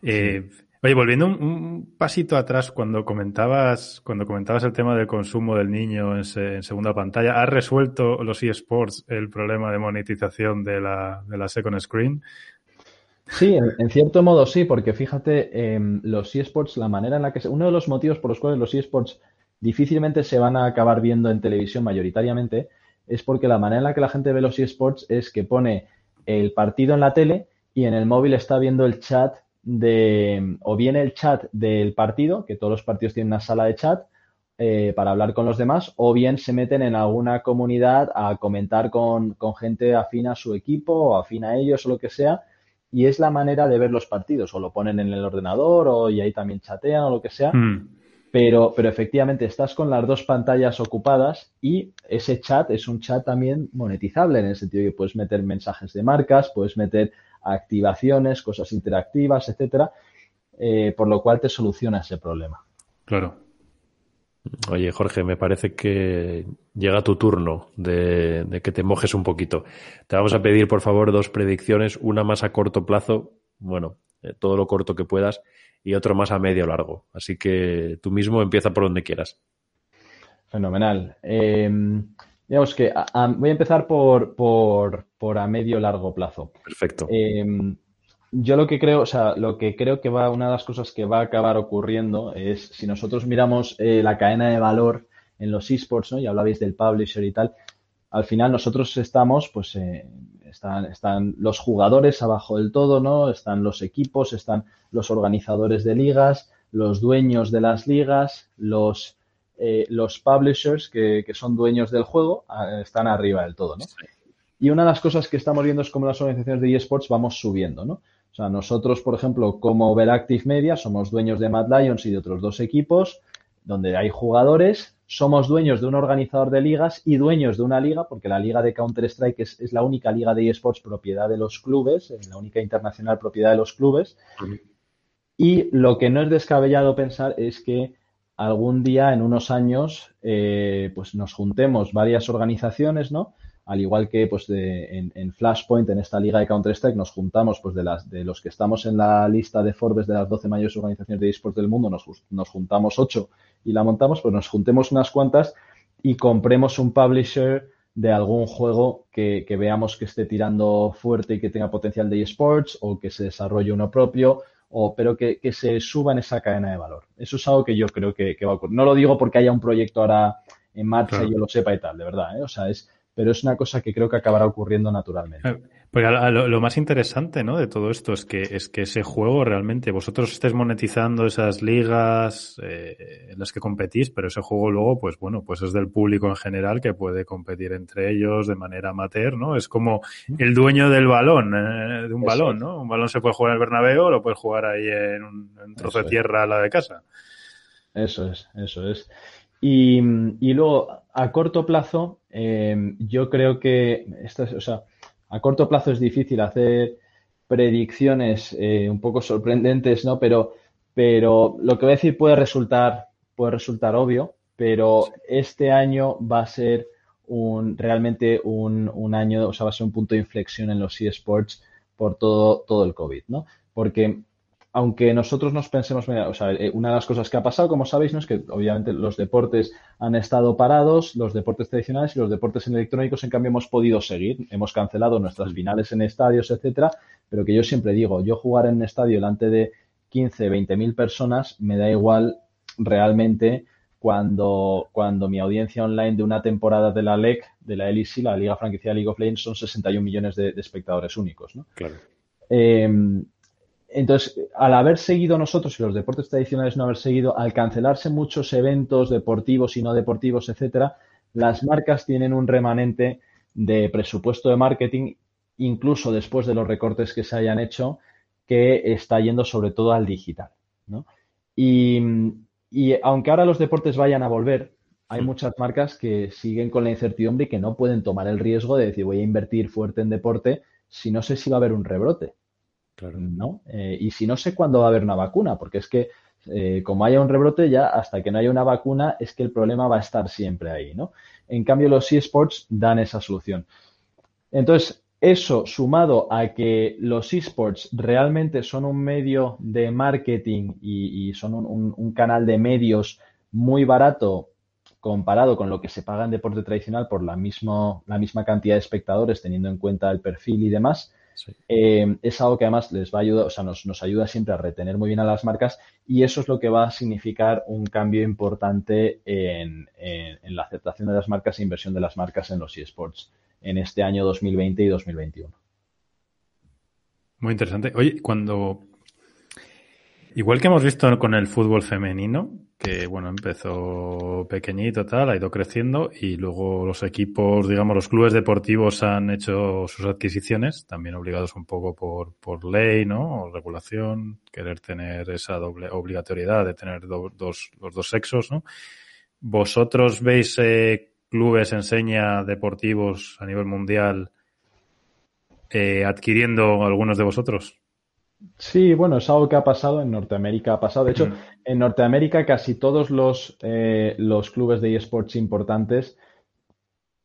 Speaker 2: Eh, oye, volviendo un, pasito atrás, cuando comentabas, cuando comentabas el tema del consumo del niño en, segunda pantalla, ¿has resuelto los eSports el problema de monetización de la, de la second screen?
Speaker 4: Sí, en, cierto modo sí, porque fíjate, em, los eSports, la manera en la que... uno de los motivos por los cuales los eSports difícilmente se van a acabar viendo en televisión mayoritariamente es porque la manera en la que la gente ve los eSports es que pone el partido en la tele y en el móvil está viendo el chat de... o bien el chat del partido, que todos los partidos tienen una sala de chat, eh, para hablar con los demás, o bien se meten en alguna comunidad a comentar con, con gente afín a su equipo o afín a ellos o lo que sea y es la manera de ver los partidos. O lo ponen en el ordenador o y ahí también chatean o lo que sea. Mm. Pero, pero efectivamente estás con las dos pantallas ocupadas y ese chat es un chat también monetizable en el sentido de que puedes meter mensajes de marcas, puedes meter activaciones, cosas interactivas, etcétera, eh, por lo cual te soluciona ese problema.
Speaker 2: Claro.
Speaker 3: Oye, Jorge, me parece que llega tu turno de, de, que te mojes un poquito. Te vamos a pedir, por favor, dos predicciones, una más a corto plazo, bueno, eh, todo lo corto que puedas, y otro más a medio largo. Así que tú mismo empieza por donde quieras.
Speaker 4: Fenomenal. Eh, digamos que a, a, voy a empezar por, por, por, a medio largo plazo.
Speaker 3: Perfecto.
Speaker 4: Eh, yo lo que creo, o sea, lo que creo que va, una de las cosas que va a acabar ocurriendo es, si nosotros miramos eh, la cadena de valor en los esports, ¿no? Y hablabais del publisher y tal, al final nosotros estamos, pues, eh, están, están los jugadores abajo del todo, ¿no? Están los equipos, están los organizadores de ligas, los dueños de las ligas, los, eh, los publishers que, que, son dueños del juego, están arriba del todo, ¿no? Y una de las cosas que estamos viendo es cómo las organizaciones de esports vamos subiendo, ¿no? O sea, nosotros, por ejemplo, como Overactive Media, somos dueños de Mad Lions y de otros dos equipos donde hay jugadores, somos dueños de un organizador de ligas y dueños de una liga, porque la liga de Counter-Strike es, es, la única liga de esports propiedad de los clubes, la única internacional propiedad de los clubes. Y lo que no es descabellado pensar es que algún día, en unos años, eh, pues nos juntemos varias organizaciones, ¿no? Al igual que pues de, en, en, Flashpoint, en esta liga de Counter-Strike, nos juntamos pues de, las, de los que estamos en la lista de Forbes de las 12 mayores organizaciones de esports del mundo, nos, nos juntamos 8 y la montamos, pues nos juntemos unas cuantas y compremos un publisher de algún juego que, que veamos que esté tirando fuerte y que tenga potencial de esports o que se desarrolle uno propio o, pero que, que, se suba en esa cadena de valor. Eso es algo que yo creo que, que va a ocurrir. No lo digo porque haya un proyecto ahora en marcha claro. y yo lo sepa y tal, de verdad. ¿eh? O sea, es pero es una cosa que creo que acabará ocurriendo naturalmente.
Speaker 2: Porque lo, lo, más interesante ¿no? de todo esto es que, es que ese juego realmente, vosotros estés monetizando esas ligas eh, en las que competís, pero ese juego luego, pues bueno, pues es del público en general que puede competir entre ellos de manera amateur, ¿no? Es como el dueño del balón, eh, de un Eso balón, ¿no? Un balón se puede jugar en el Bernabéu o lo puedes jugar ahí en un, en trozo Eso de tierra a la de casa.
Speaker 4: Eso es, eso es. Y, y luego, a corto plazo, eh, yo creo que, esto es, o sea, a corto plazo es difícil hacer predicciones eh, un poco sorprendentes, ¿no? Pero, pero lo que voy a decir puede resultar, puede resultar obvio, pero este año va a ser un, realmente un, un año, o sea, va a ser un punto de inflexión en los eSports por todo, todo el COVID, ¿no? Porque aunque nosotros nos pensemos, o sea, eh, una de las cosas que ha pasado, como sabéis, ¿no? es que obviamente los deportes han estado parados, los deportes tradicionales y los deportes electrónicos, en cambio, hemos podido seguir. Hemos cancelado nuestras finales en estadios, etcétera, pero que yo siempre digo, yo jugar en un estadio delante de 15, 20 mil personas me da igual realmente cuando, cuando mi audiencia online de una temporada de la LEC, de la LEC, la Liga Franquicia League of Legends, son 61 millones de, de espectadores únicos, ¿no?
Speaker 3: Claro.
Speaker 4: Eh, entonces, al haber seguido nosotros y los deportes tradicionales no haber seguido, al cancelarse muchos eventos deportivos y no deportivos, etcétera, las marcas tienen un remanente de presupuesto de marketing, incluso después de los recortes que se hayan hecho, que está yendo sobre todo al digital. ¿no? Y, y, aunque ahora los deportes vayan a volver, hay muchas marcas que siguen con la incertidumbre y que no pueden tomar el riesgo de decir voy a invertir fuerte en deporte si no sé si va a haber un rebrote.
Speaker 3: Claro.
Speaker 4: ¿no? Eh, y si no sé cuándo va a haber una vacuna, porque es que eh, como haya un rebrote ya, hasta que no haya una vacuna, es que el problema va a estar siempre ahí, ¿no? En cambio, los eSports dan esa solución. Entonces, eso sumado a que los eSports realmente son un medio de marketing y, son un, un, un, canal de medios muy barato comparado con lo que se paga en deporte tradicional por la, mismo, la misma cantidad de espectadores, teniendo en cuenta el perfil y demás, Sí. Eh, es algo que además les va a ayudar, o sea, nos, nos, ayuda siempre a retener muy bien a las marcas y eso es lo que va a significar un cambio importante en, en, en la aceptación de las marcas e inversión de las marcas en los eSports en este año 2020 y 2021.
Speaker 2: Muy interesante. Oye, cuando Igual que hemos visto con el fútbol femenino, que bueno, empezó pequeñito, tal, ha ido creciendo y luego los equipos, digamos, los clubes deportivos han hecho sus adquisiciones, también obligados un poco por, por ley, ¿no? O regulación, querer tener esa doble obligatoriedad de tener dos, los dos sexos, ¿no? ¿Vosotros veis eh, clubes, enseña deportivos a nivel mundial eh, adquiriendo algunos de vosotros?
Speaker 4: Sí, bueno, es algo que ha pasado en Norteamérica. Ha pasado. De hecho, en Norteamérica casi todos los, eh, los clubes de esports importantes,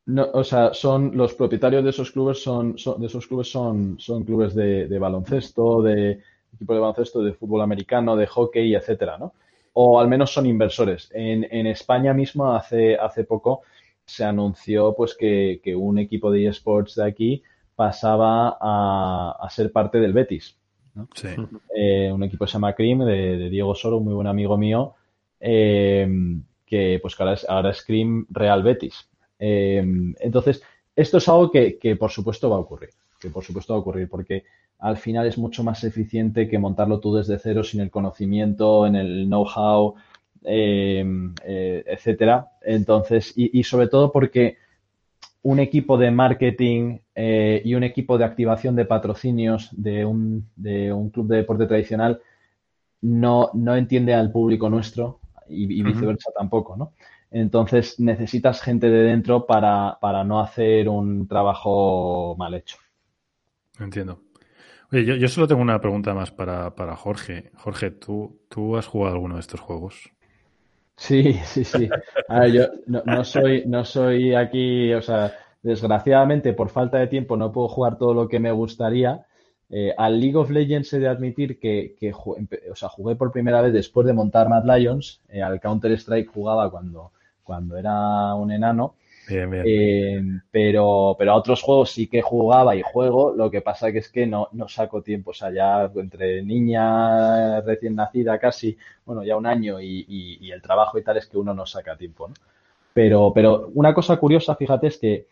Speaker 4: no, o sea, son los propietarios de esos clubes son, de esos clubes son, son clubes de, baloncesto, de equipo de baloncesto, de fútbol americano, de hockey, etcétera, ¿no? O al menos son inversores. En, en España mismo hace, hace poco se anunció pues que, que un equipo de esports de aquí pasaba a, a ser parte del Betis. Eh, un equipo que se llama Cream, de, Diego Soro, un muy buen amigo mío, eh, que pues ahora es, ahora Cream Real Betis. Eh, entonces, esto es algo que, por supuesto va a ocurrir, que por supuesto va a ocurrir, porque al final es mucho más eficiente que montarlo tú desde cero sin el conocimiento, en el know-how, etcétera. Entonces, y sobre todo porque un equipo de marketing eh, y un equipo de activación de patrocinios de un, de un club de deporte tradicional no, no entiende al público nuestro y, viceversa tampoco, ¿no? Entonces necesitas gente de dentro para, para no hacer un trabajo mal hecho.
Speaker 2: Entiendo. Oye, yo, yo solo tengo una pregunta más para, para Jorge. Jorge, ¿tú, ¿tú has jugado alguno de estos juegos?
Speaker 4: Sí, sí, sí. A ver, yo no, soy, no soy aquí, o sea, desgraciadamente por falta de tiempo no puedo jugar todo lo que me gustaría. Eh, al League of Legends he de admitir que, que o sea, jugué por primera vez después de montar Mad Lions. Eh, al Counter Strike jugaba cuando, cuando era un enano eh, pero, pero a otros juegos sí que jugaba y juego, lo que pasa que es que no, no saco tiempo, o sea, ya entre niña recién nacida casi, bueno, ya un año y, el trabajo y tal es que uno no saca tiempo, ¿no? Pero, pero una cosa curiosa, fíjate, es que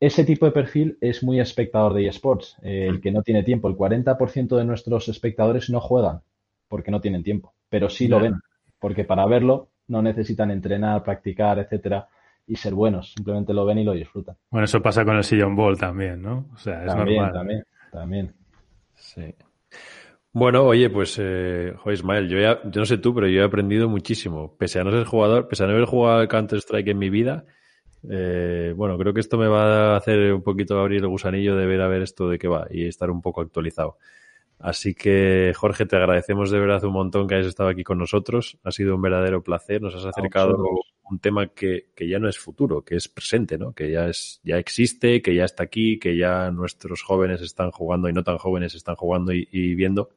Speaker 4: ese tipo de perfil es muy espectador de eSports, eh, el que no tiene tiempo. El 40% de nuestros espectadores no juegan porque no tienen tiempo, pero sí lo ven, porque para verlo no necesitan entrenar, practicar, etcétera y ser buenos. Simplemente lo ven y lo disfrutan.
Speaker 2: Bueno, eso pasa con el sillón ball también, ¿no? O sea, es
Speaker 4: también,
Speaker 2: normal.
Speaker 4: También, también.
Speaker 3: Sí. Bueno, oye, pues, eh, Ismael, yo, ya, yo no sé tú, pero yo he aprendido muchísimo. Pese a no ser jugador, pese a no haber jugado Counter-Strike en mi vida, eh, bueno, creo que esto me va a hacer un poquito abrir el gusanillo de ver a ver esto de qué va y estar un poco actualizado. Así que, Jorge, te agradecemos de verdad un montón que hayas estado aquí con nosotros. Ha sido un verdadero placer. Nos has acercado un tema que, que, ya no es futuro, que es presente, ¿no? Que ya es, ya existe, que ya está aquí, que ya nuestros jóvenes están jugando y no tan jóvenes están jugando y, viendo.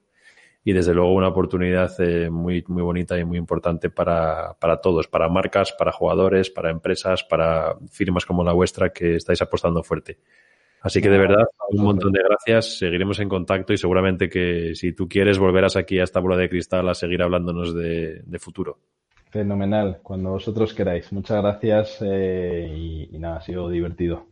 Speaker 3: Y desde luego una oportunidad eh, muy, muy bonita y muy importante para, para todos, para marcas, para jugadores, para empresas, para firmas como la vuestra que estáis apostando fuerte. Así que de verdad, un montón de gracias. Seguiremos en contacto y seguramente que si tú quieres volverás aquí a esta bola de cristal a seguir hablándonos de, de futuro.
Speaker 4: Fenomenal, cuando vosotros queráis. Muchas gracias eh, y, y nada, ha sido divertido.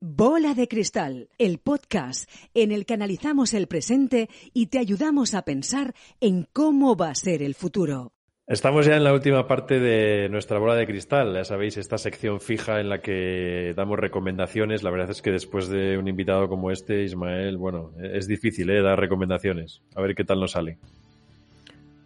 Speaker 1: Bola de Cristal, el podcast en el que analizamos el presente y te ayudamos a pensar en cómo va a ser el futuro.
Speaker 3: Estamos ya en la última parte de nuestra bola de cristal. Ya sabéis, esta sección fija en la que damos recomendaciones. La verdad es que después de un invitado como este, Ismael, bueno, es difícil ¿eh? dar recomendaciones. A ver qué tal nos sale.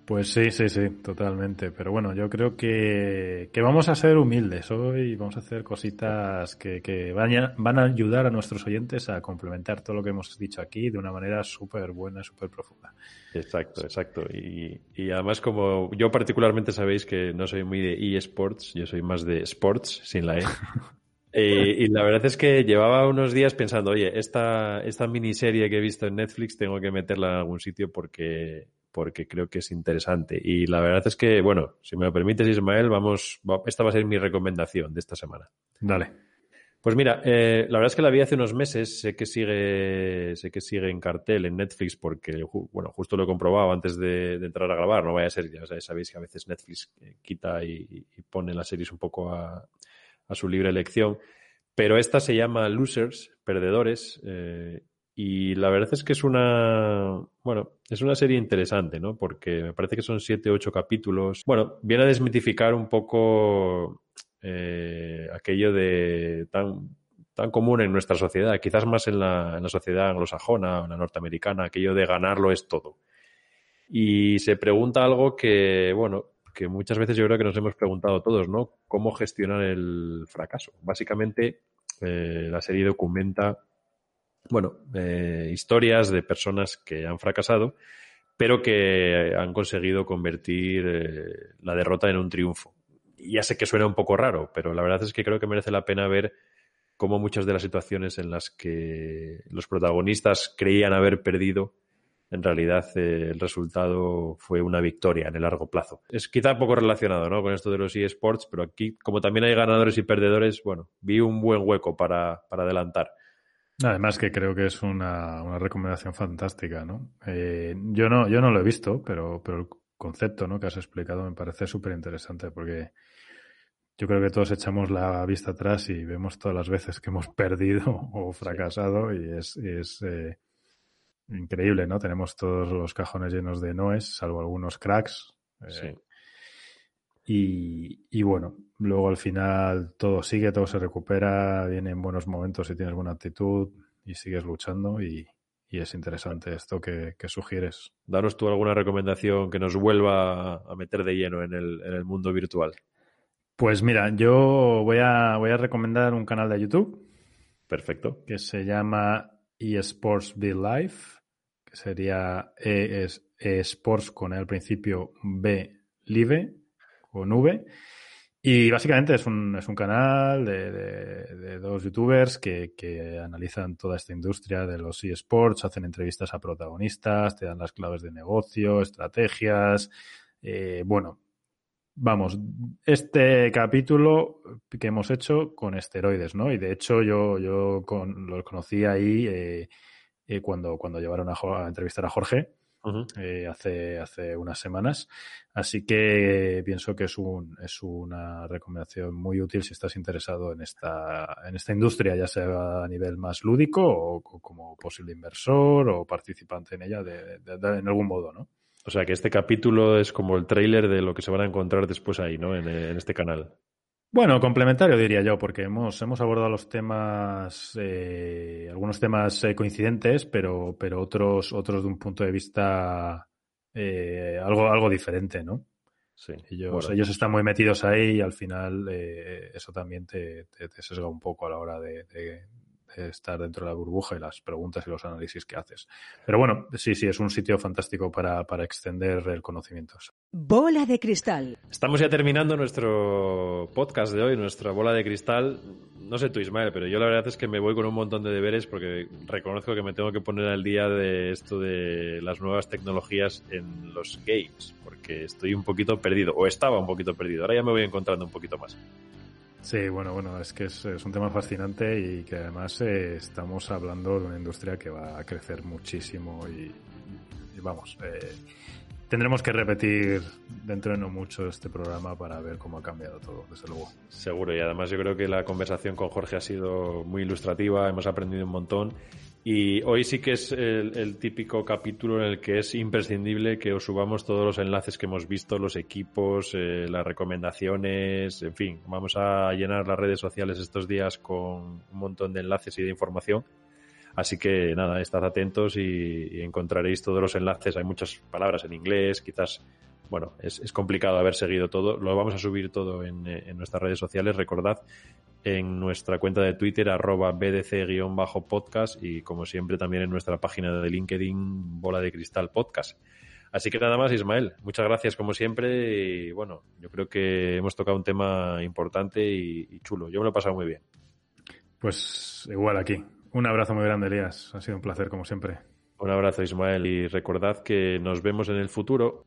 Speaker 2: Pues sí, sí, sí, totalmente. Pero bueno, yo creo que, que vamos a ser humildes hoy, vamos a hacer cositas que, que van, van a ayudar a nuestros oyentes a complementar todo lo que hemos dicho aquí de una manera súper buena, súper profunda.
Speaker 3: Exacto, exacto. Y, y además, como yo particularmente sabéis que no soy muy de eSports, yo soy más de sports, sin la E. Eh, y la verdad es que llevaba unos días pensando, oye, esta, esta miniserie que he visto en Netflix tengo que meterla en algún sitio porque porque creo que es interesante. Y la verdad es que, bueno, si me lo permites, Ismael, vamos, esta va a ser mi recomendación de esta semana.
Speaker 2: Dale.
Speaker 3: Pues mira, eh, la verdad es que la vi hace unos meses, sé que sigue, sé que sigue en cartel en Netflix porque, bueno, justo lo he comprobado antes de, entrar a grabar, no vaya a ser, ya sabéis que a veces Netflix eh, quita y, pone las series un poco a, su libre elección, pero esta se llama Losers, Perdedores, eh, Y la verdad es que es una, bueno, es una serie interesante, ¿no? Porque me parece que son siete, ocho capítulos. Bueno, viene a desmitificar un poco eh, aquello de tan, tan común en nuestra sociedad, quizás más en la, en la sociedad anglosajona o en la norteamericana, aquello de ganarlo es todo. Y se pregunta algo que, bueno, que muchas veces yo creo que nos hemos preguntado todos, ¿no? ¿Cómo gestionar el fracaso? Básicamente, eh, la serie documenta bueno, eh, historias de personas que han fracasado, pero que han conseguido convertir eh, la derrota en un triunfo. Y ya sé que suena un poco raro, pero la verdad es que creo que merece la pena ver cómo muchas de las situaciones en las que los protagonistas creían haber perdido, en realidad eh, el resultado fue una victoria en el largo plazo. Es quizá poco relacionado ¿no? con esto de los eSports, pero aquí, como también hay ganadores y perdedores, bueno, vi un buen hueco para, para adelantar.
Speaker 2: Además que creo que es una, una recomendación fantástica, ¿no? Eh, yo no, yo no lo he visto, pero, pero el concepto, ¿no? Que has explicado me parece súper interesante porque yo creo que todos echamos la vista atrás y vemos todas las veces que hemos perdido o fracasado y es, es eh, increíble, ¿no? Tenemos todos los cajones llenos de noes, salvo algunos cracks. Eh,
Speaker 3: Sí.
Speaker 2: y, y bueno, luego al final todo sigue, todo se recupera, vienen buenos momentos si tienes buena actitud y sigues luchando y, y es interesante esto que, que sugieres.
Speaker 3: Danos tú alguna recomendación que nos vuelva a meter de lleno en el, en el mundo virtual.
Speaker 2: Pues mira, yo voy a, voy a recomendar un canal de YouTube
Speaker 3: Perfecto.
Speaker 2: que se llama eSports Be Life, que sería E es eSports con E al principio, B Live, con V. Y básicamente es un, es un canal de, de- dos youtubers que, que analizan toda esta industria de los eSports, hacen entrevistas a protagonistas, te dan las claves de negocio, estrategias. eh, bueno, vamos, este capítulo que hemos hecho con esteroides, ¿no? Y de hecho yo, yo con, los conocí ahí eh, eh, cuando, cuando llevaron a, a entrevistar a Jorge Eh, hace, hace unas semanas. Así que pienso que es, un, es una recomendación muy útil si estás interesado en esta, en esta industria, ya sea a nivel más lúdico o, o como posible inversor o participante en ella de, de- de- en algún modo, ¿no?
Speaker 3: O sea que este capítulo es como el tráiler de lo que se van a encontrar después ahí, ¿no? En, en este canal.
Speaker 2: Bueno, complementario diría yo, porque hemos, hemos abordado los temas, eh, algunos temas eh, coincidentes, pero, pero otros, otros de un punto de vista eh, algo, algo diferente, ¿no?
Speaker 3: Sí.
Speaker 2: Ellos,
Speaker 3: Bueno,
Speaker 2: ellos están muy metidos ahí y al final eh, eso también te, te, te sesga un poco a la hora de- de estar dentro de la burbuja y las preguntas y los análisis que haces. Pero bueno, sí, sí, es un sitio fantástico para, para extender el conocimiento.
Speaker 1: Bola de cristal.
Speaker 3: Estamos ya terminando nuestro podcast de hoy, nuestra bola de cristal. No sé tú, Ismael, pero yo la verdad es que me voy con un montón de deberes porque reconozco que me tengo que poner al día de esto de las nuevas tecnologías en los games, porque estoy un poquito perdido, o estaba un poquito perdido. Ahora ya me voy encontrando un poquito más.
Speaker 2: Sí, bueno, bueno, es que es, un tema fascinante y que además eh, estamos hablando de una industria que va a crecer muchísimo y, y vamos, eh, tendremos que repetir dentro de no mucho este programa para ver cómo ha cambiado todo, desde luego.
Speaker 3: Seguro, y además yo creo que la conversación con Jorge ha sido muy ilustrativa, hemos aprendido un montón. Y hoy sí que es el, el típico capítulo en el que es imprescindible que os subamos todos los enlaces que hemos visto, los equipos, eh, las recomendaciones, en fin, vamos a llenar las redes sociales estos días con un montón de enlaces y de información. Así que nada, estad atentos y, encontraréis todos los enlaces. Hay muchas palabras en inglés, quizás bueno, es, complicado haber seguido todo. Lo vamos a subir todo en, en, nuestras redes sociales. Recordad en nuestra cuenta de Twitter, arroba BDC-podcast y como siempre también en nuestra página de LinkedIn, Bola de Cristal Podcast. Así que nada más, Ismael. Muchas gracias como siempre y bueno, yo creo que hemos tocado un tema importante y, y chulo. Yo me lo he pasado muy bien.
Speaker 2: Pues igual aquí. Un abrazo muy grande, Elías. Ha sido un placer como siempre.
Speaker 3: Un abrazo, Ismael. Y recordad que nos vemos en el futuro.